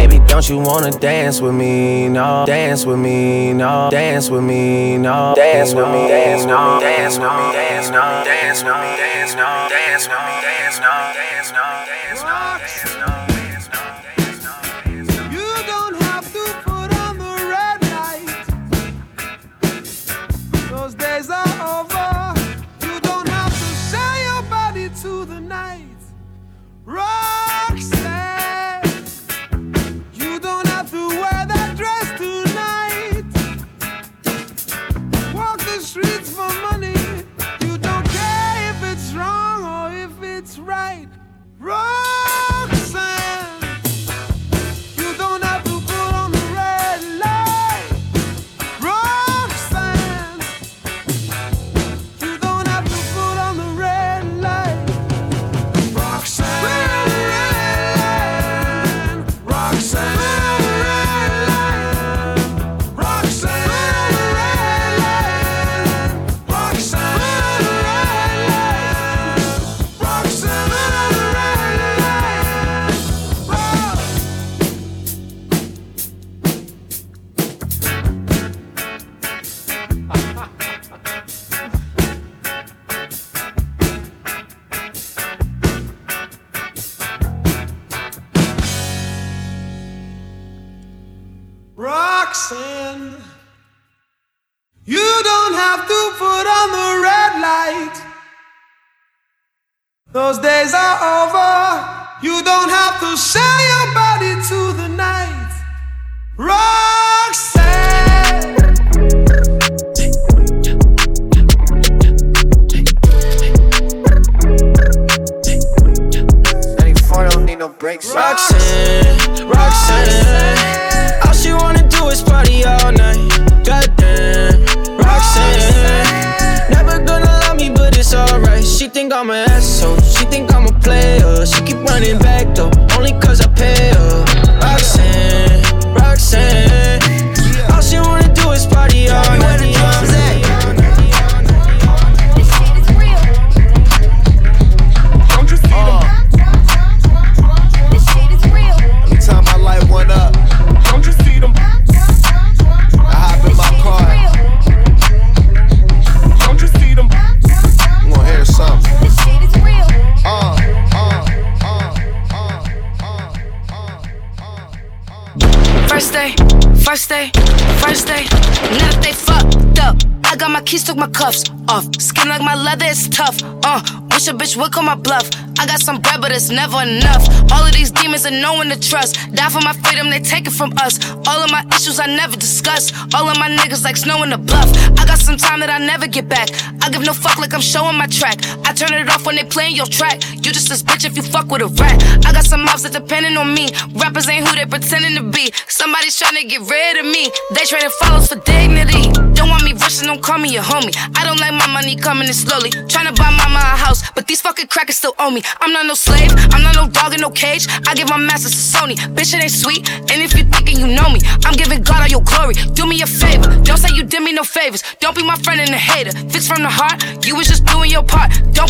Baby, don't you wanna dance with me? No, dance with me, no, dance with me, no, dance with me, dance no, dance with me, dance no, dance with me, dance no, dance with me, dance no, dance no, dance no, dance no. Dance, no, dance, no, dance. Red light. Those days are over. Bitch would call my bluff. I got some bread, but it's never enough. All of these demons are no one to trust. Die for my freedom, they take it from us. All of my issues I never discuss. All of my niggas like snow in the bluff. I got some time that I never get back. I give no fuck like I'm showing my track. Turn it off when they playing your track. You just this bitch if you fuck with a rat. I got some mouths that depending on me. Rappers ain't who they pretending to be. Somebody's trying to get rid of me. They trading follows for dignity. Don't want me rushing, don't call me your homie. I don't like my money coming in slowly. Tryna buy mama a house, but these fucking crackers still owe me. I'm not no slave, I'm not no dog in no cage. I give my masters to Sony. Bitch, it ain't sweet. And if you thinking you know me, I'm giving God all your glory. Do me a favor, don't say you did me no favors. Don't be my friend and a hater. Fix from the heart, you was just doing your part. Don't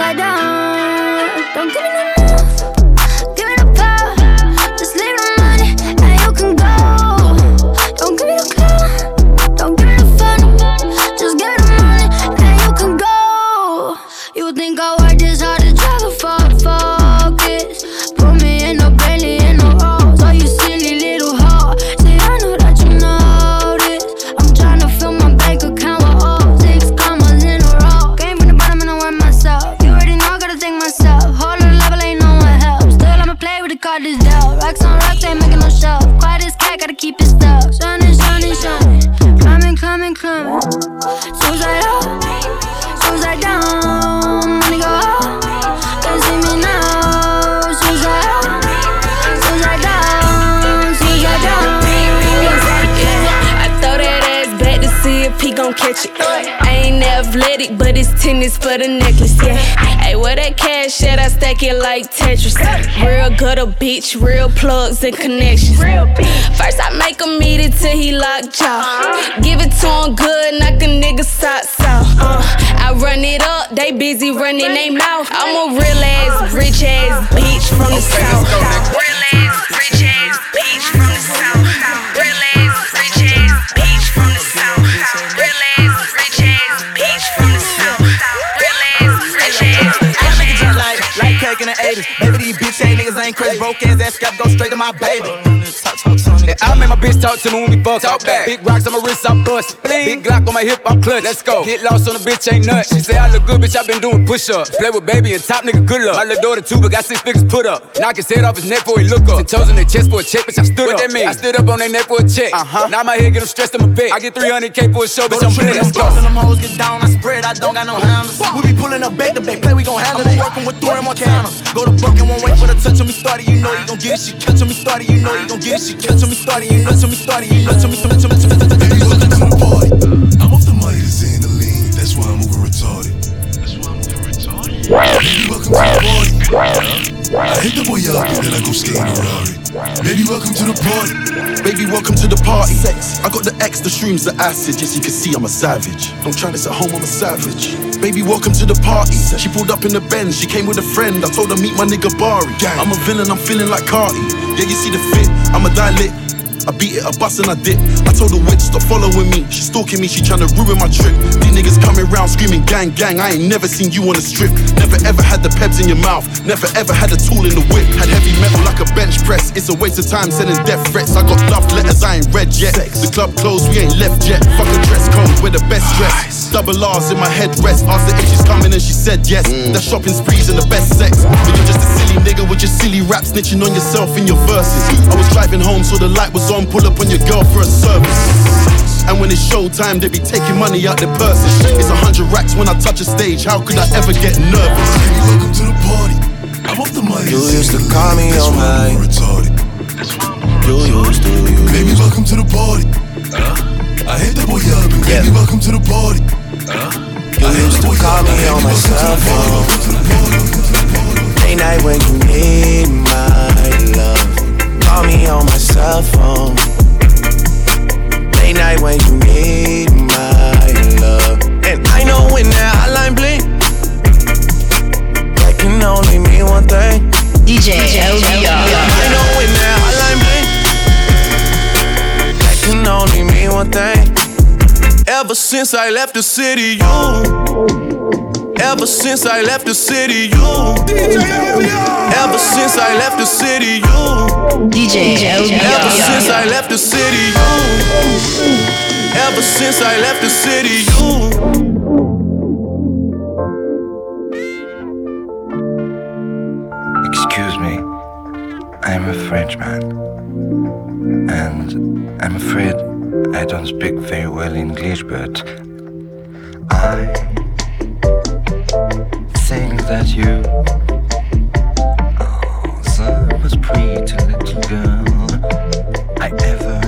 i don't catch it. I ain't athletic, but it's tennis for the necklace, yeah. Hey, where that cash at? I stack it like Tetris. Real gutter bitch, real plugs and connections. First I make him eat it till he lock jaw. Give it to him good, knock a nigga socks off. Uh, I run it up, they busy running they mouth. I'm a real ass, rich ass bitch from the south. Real ass, rich ass bitch from the south. Cake 80s. Baby, these bitch ain't niggas ain't crazy. Broke ass ass scrap go straight to my baby. Yeah, I make my bitch talk to me when we fuck. Talk back. Big rocks on my wrist, I'm bust. Big Glock on my hip, I'm clutch. Let's go. Get lost on the bitch, ain't nuts. She say I look good, bitch. I been doing push ups. Play with baby and top nigga, good luck. My little daughter too, but got six figures put up. Knock his head off his neck before he look up. Ten toes in their chest for a check, bitch. I stood What up. that mean? I stood up on their neck for a check. Uh huh. Now my head get them stressed in my bed. I get 300k for a show, bitch. I'm Go to blessed. Let's go. and them hoes get down, I spread, I don't got no handles. We be pulling up back to back, play, we gon' handle it. Working with Thor and Montana. Go to Brook and won't wait for the touch on me started, you know you gon' get it. She catch on me started, you know you gon' get it. She catch on me started, you know on me started, you know on me started, you know on me started. I'm off the money to saying the lean, that's why I'm over retarded. That's why I'm over retarded. Welcome to the party. Hit the boy up then I go skating a Rari. Baby, welcome to the party. Baby, welcome to the party. Sex. I got the X, the shrooms, the acid. Yes, you can see I'm a savage. Don't try this at home, I'm a savage. Baby, welcome to the party. She pulled up in the Benz, she came with a friend. I told her meet my nigga Bari. I'm a villain, I'm feeling like Carti. Yeah, you see the fit, I'm a dilate. I beat it, I bust and I dip. I told the witch stop following me. She stalking me, she trying to ruin my trip. These niggas coming round screaming gang gang. I ain't never seen you on a strip. Never ever had the peps in your mouth. Never ever had a tool in the whip. Had heavy metal like a bench press. It's a waste of time sending death threats. I got love letters I ain't read yet. The club closed, we ain't left yet. Fuck a dress code, we're the best dress. Double R's in my headrest. Asked her if she's coming and she said yes. Mm. The shopping sprees and the best sex. But you're just a silly nigga with your silly rap snitching on yourself in your verses. I was driving home, so the light was on. Pull up on your girl for a service. And when it's showtime, they be taking money out their purses. It's a hundred racks when I touch a stage. How could I ever get nervous? welcome to the party. I'm off the money. You used to call me That's on why I'm my. retarded. You used to, you Baby, welcome to the party. I hit the boy up and baby, welcome to the party. You used to call me on my cell phone. Late night when you need my love. Call me on my cell phone. Late night when you need my love. And I know when that hotline bling, that can only mean one thing. DJ LBR. I know when that hotline bling, that can only mean one thing. Ever since I left the city, you Ever since I left the city, you. Ever since I left the city, you. DJ Ever since I left the city, you. Ever since I left the city, you. Excuse me, I'm a Frenchman. And I'm afraid I don't speak very well English, but I think that you pretty little girl I ever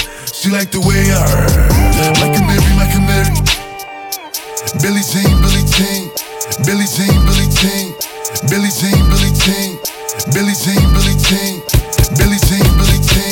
She like the way I Michael Mary, Michael Mary. Billie Jean, Billie Jean. Billie Jean, Billie Jean. Billie Jean, Billie Jean. Billie Jean, Billie Jean. Billie Jean, Billie Jean.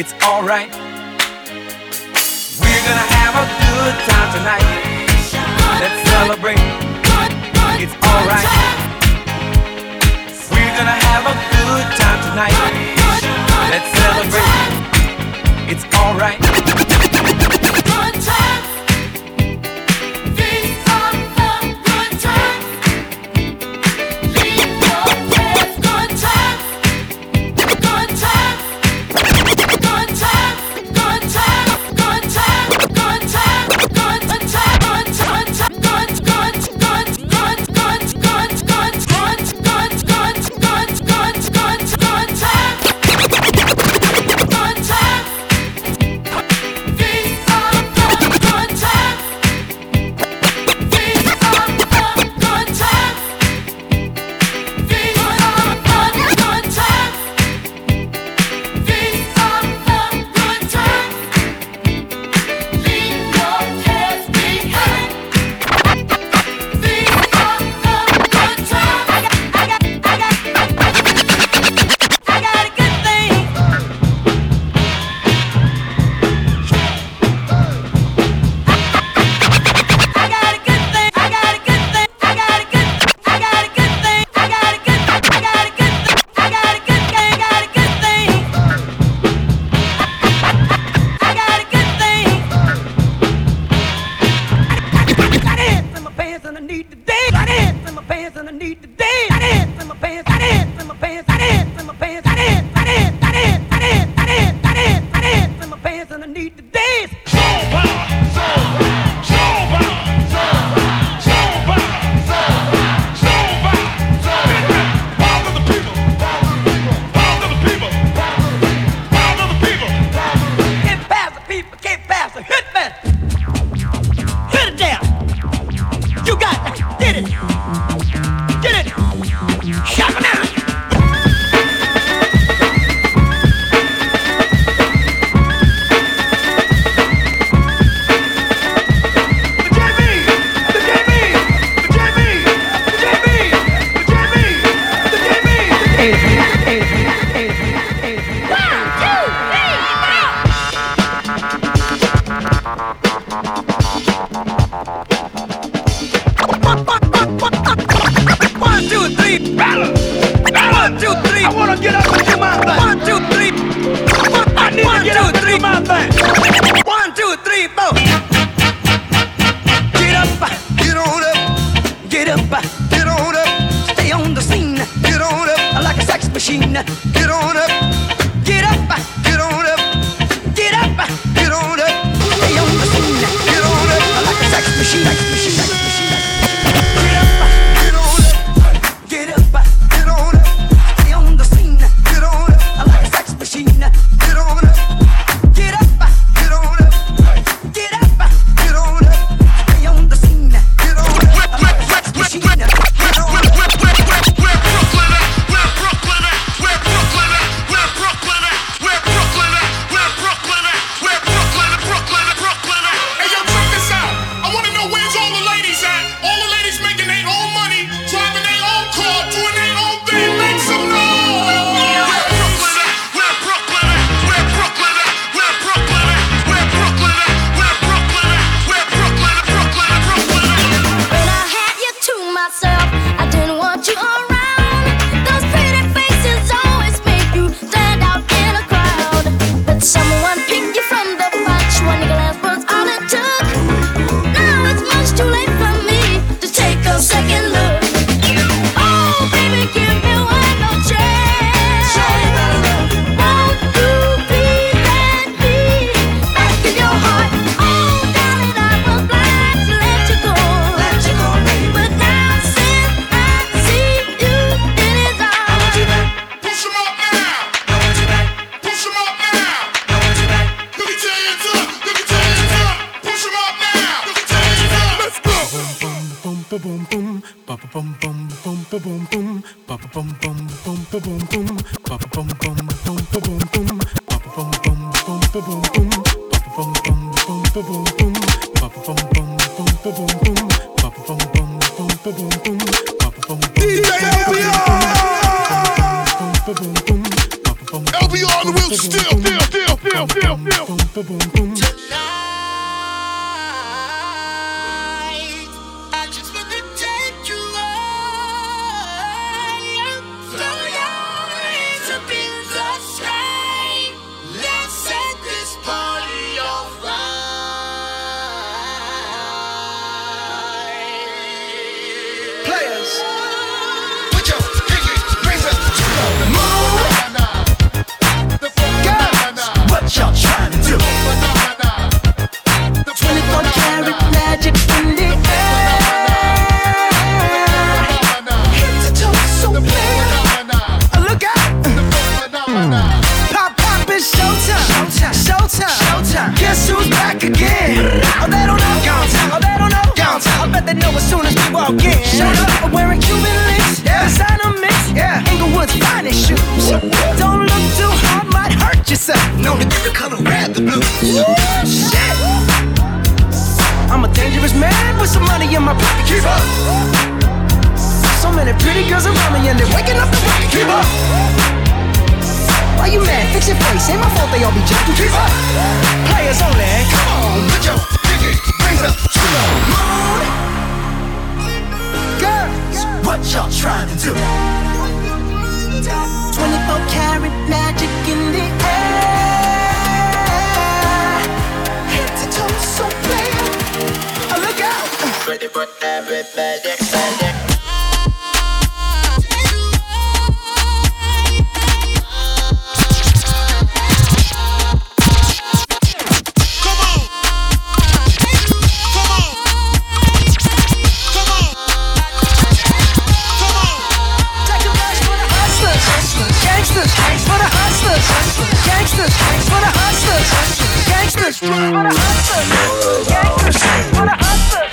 It's alright. again. Shut up. Wearing Cuban links, yeah. designer mix, yeah. Inglewood's finest shoes. Don't look too hard, might hurt yourself. Known to get the color red, the blue. Ooh, shit. I'm a dangerous man with some money in my pocket. Keep up. So many pretty girls around me, and they're waking up the rocket. Keep up. Why you mad? Fix your face. Ain't my fault they all be jacking. Keep up. Players only. Come on, put your pinky rings up to the moon what y'all trying to do. 24 karat magic in the air. Head to toe, so clear. Oh, look out! Ready for everybody, everybody. Gangsters, for the hustlers. Gangsters, for the hustlers. Gangsters, for the hustlers.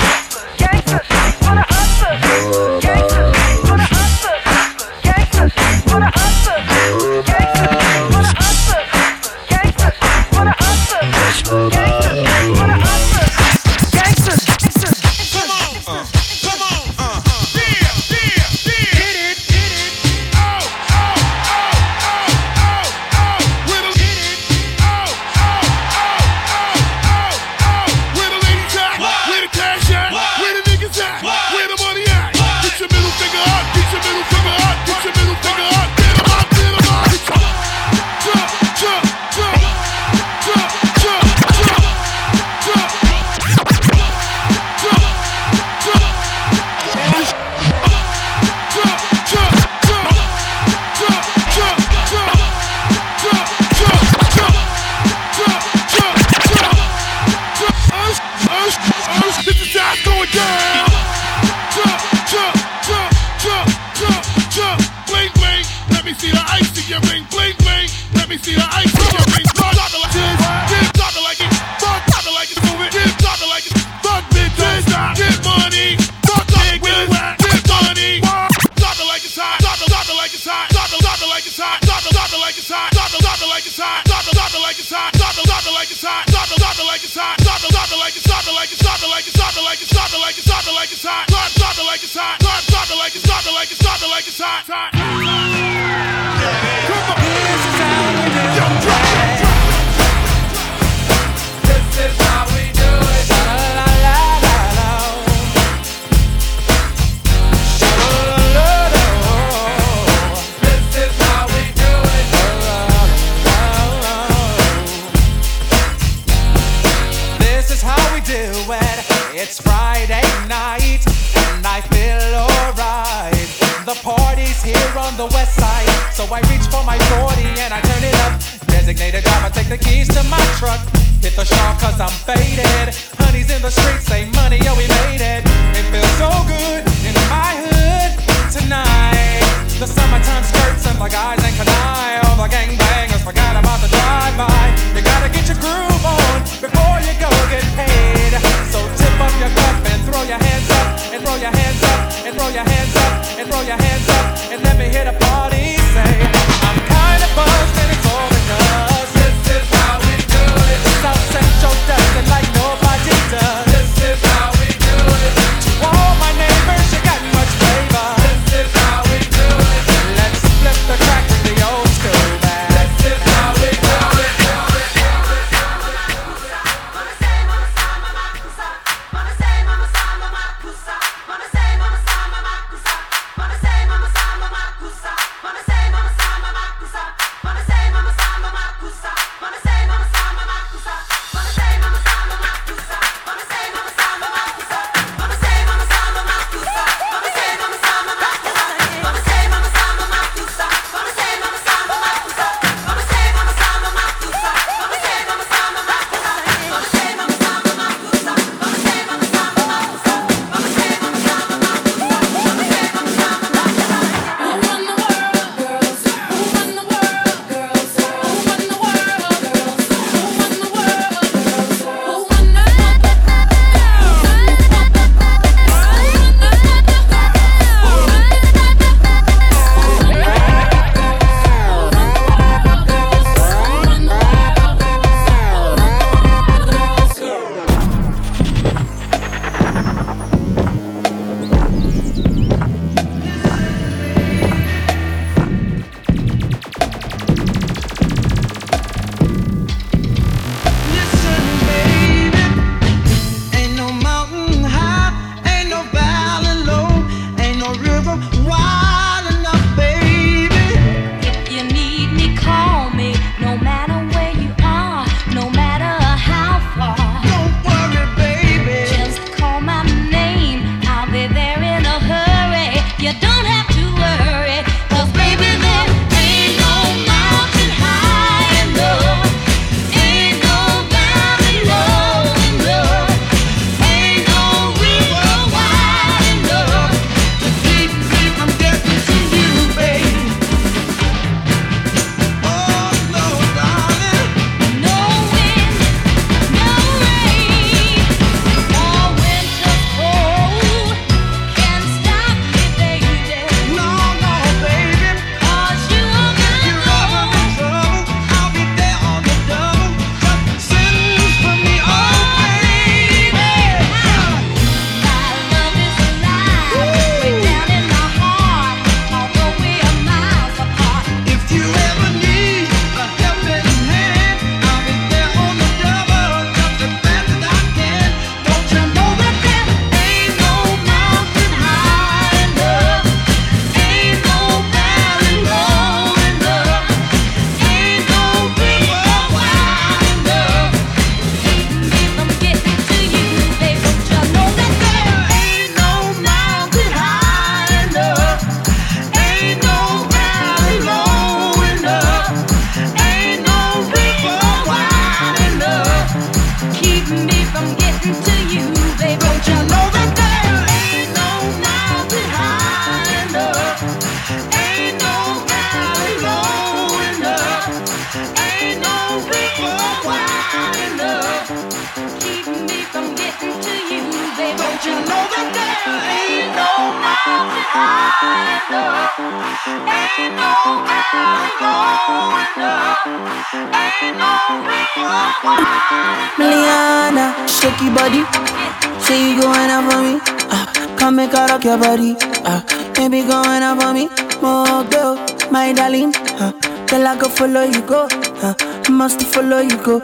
Miliana, shake ah, your body. Ah, Say you going up for me. Uh, come and cut up your body. Uh, maybe going up for me. More girl, my darling. Uh, tell I go follow you go. Uh, must follow you go.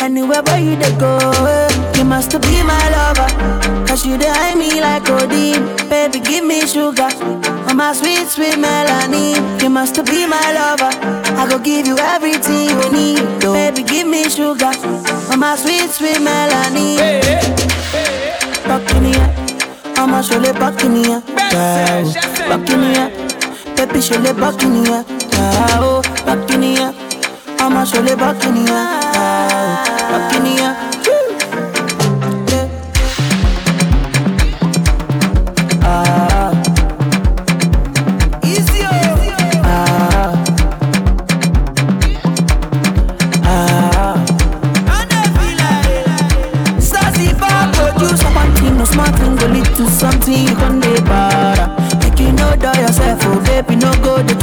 Anywhere boy you they go, eh, you must be my lover. Cause you they me like Odin. Baby, give me sugar. Oh, my sweet, sweet Melanie. You must be my lover. I go give you everything you need. Baby, give me sugar. Oh, my sweet, sweet Melanie. Hey, hey, hey. Buccaneer. I'ma show the Buccaneer. Buccaneer. Pepe show the Buccaneer. Buccaneer. I'ma show the Buccaneer. Makinia. Yeah. Ah. Easy. Ah. Ah. Produce one thing, no thing, go something you can never. Make you know that yourself, oh baby, no good.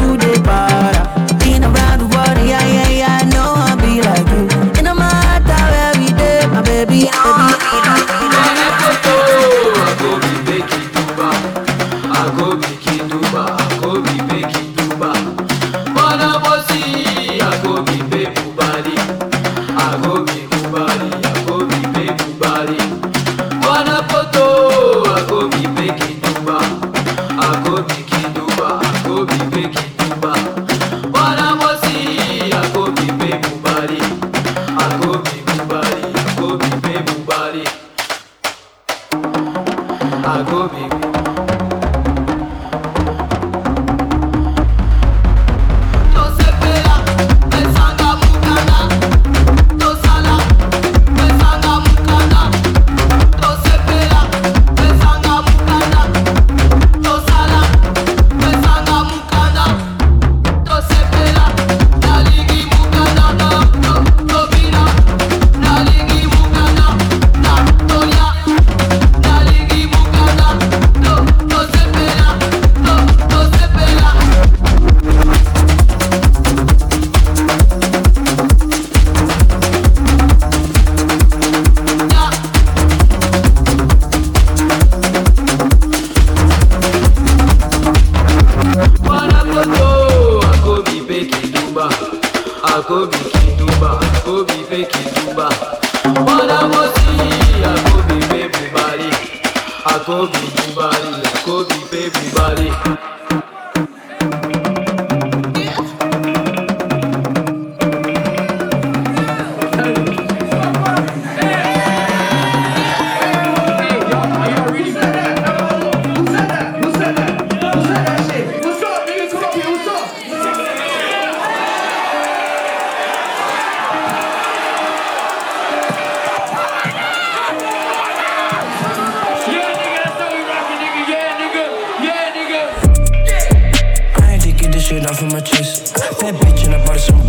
my. That bitch and I bought her some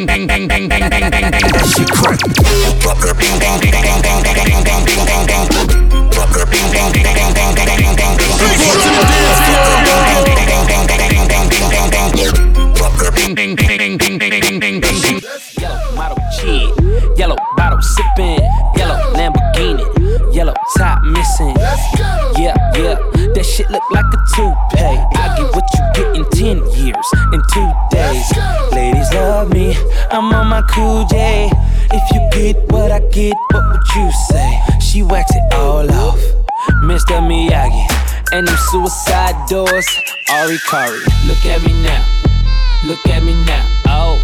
shit look like a toupee. I get what you get in 10 years, in two days. I'm on my cool J. If you get what I get, what would you say? She wax it all off, Mr. Miyagi. And them suicide doors, Ari Kari. Look at me now, look at me now, oh.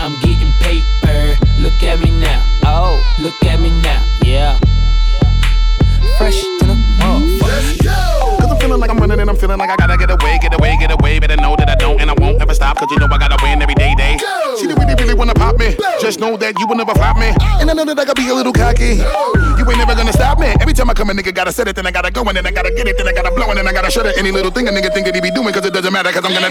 I'm getting paper. Look at me now. Oh, look at me now. Yeah. Fresh feeling like I'm running and I'm feeling like I gotta get away, get away, get away. Better know that I don't and I won't ever stop. Cause you know I gotta win every day, day. Really, really wanna pop me. Just know that you will never flop me. And I know that I gotta be a little cocky. You ain't never gonna stop me. Every time I come, a nigga gotta set it, then I gotta go, and then I gotta get it, then I gotta blow, and then I gotta shut it. Any little thing a nigga think that he be doing, cause it doesn't matter, cause I'm gonna.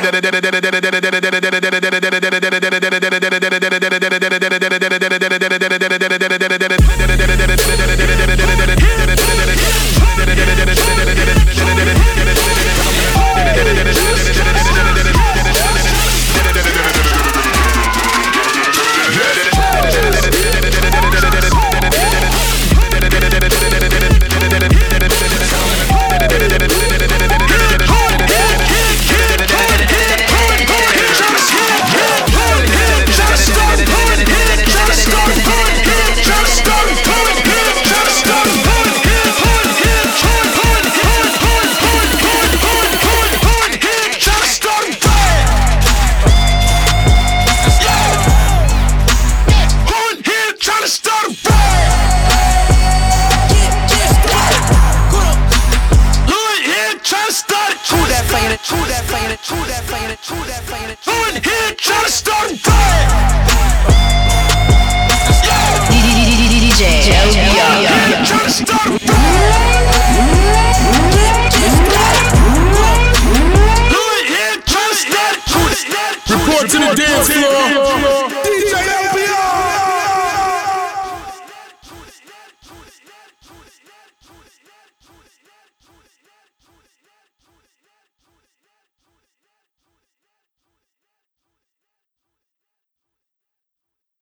to the dance floor.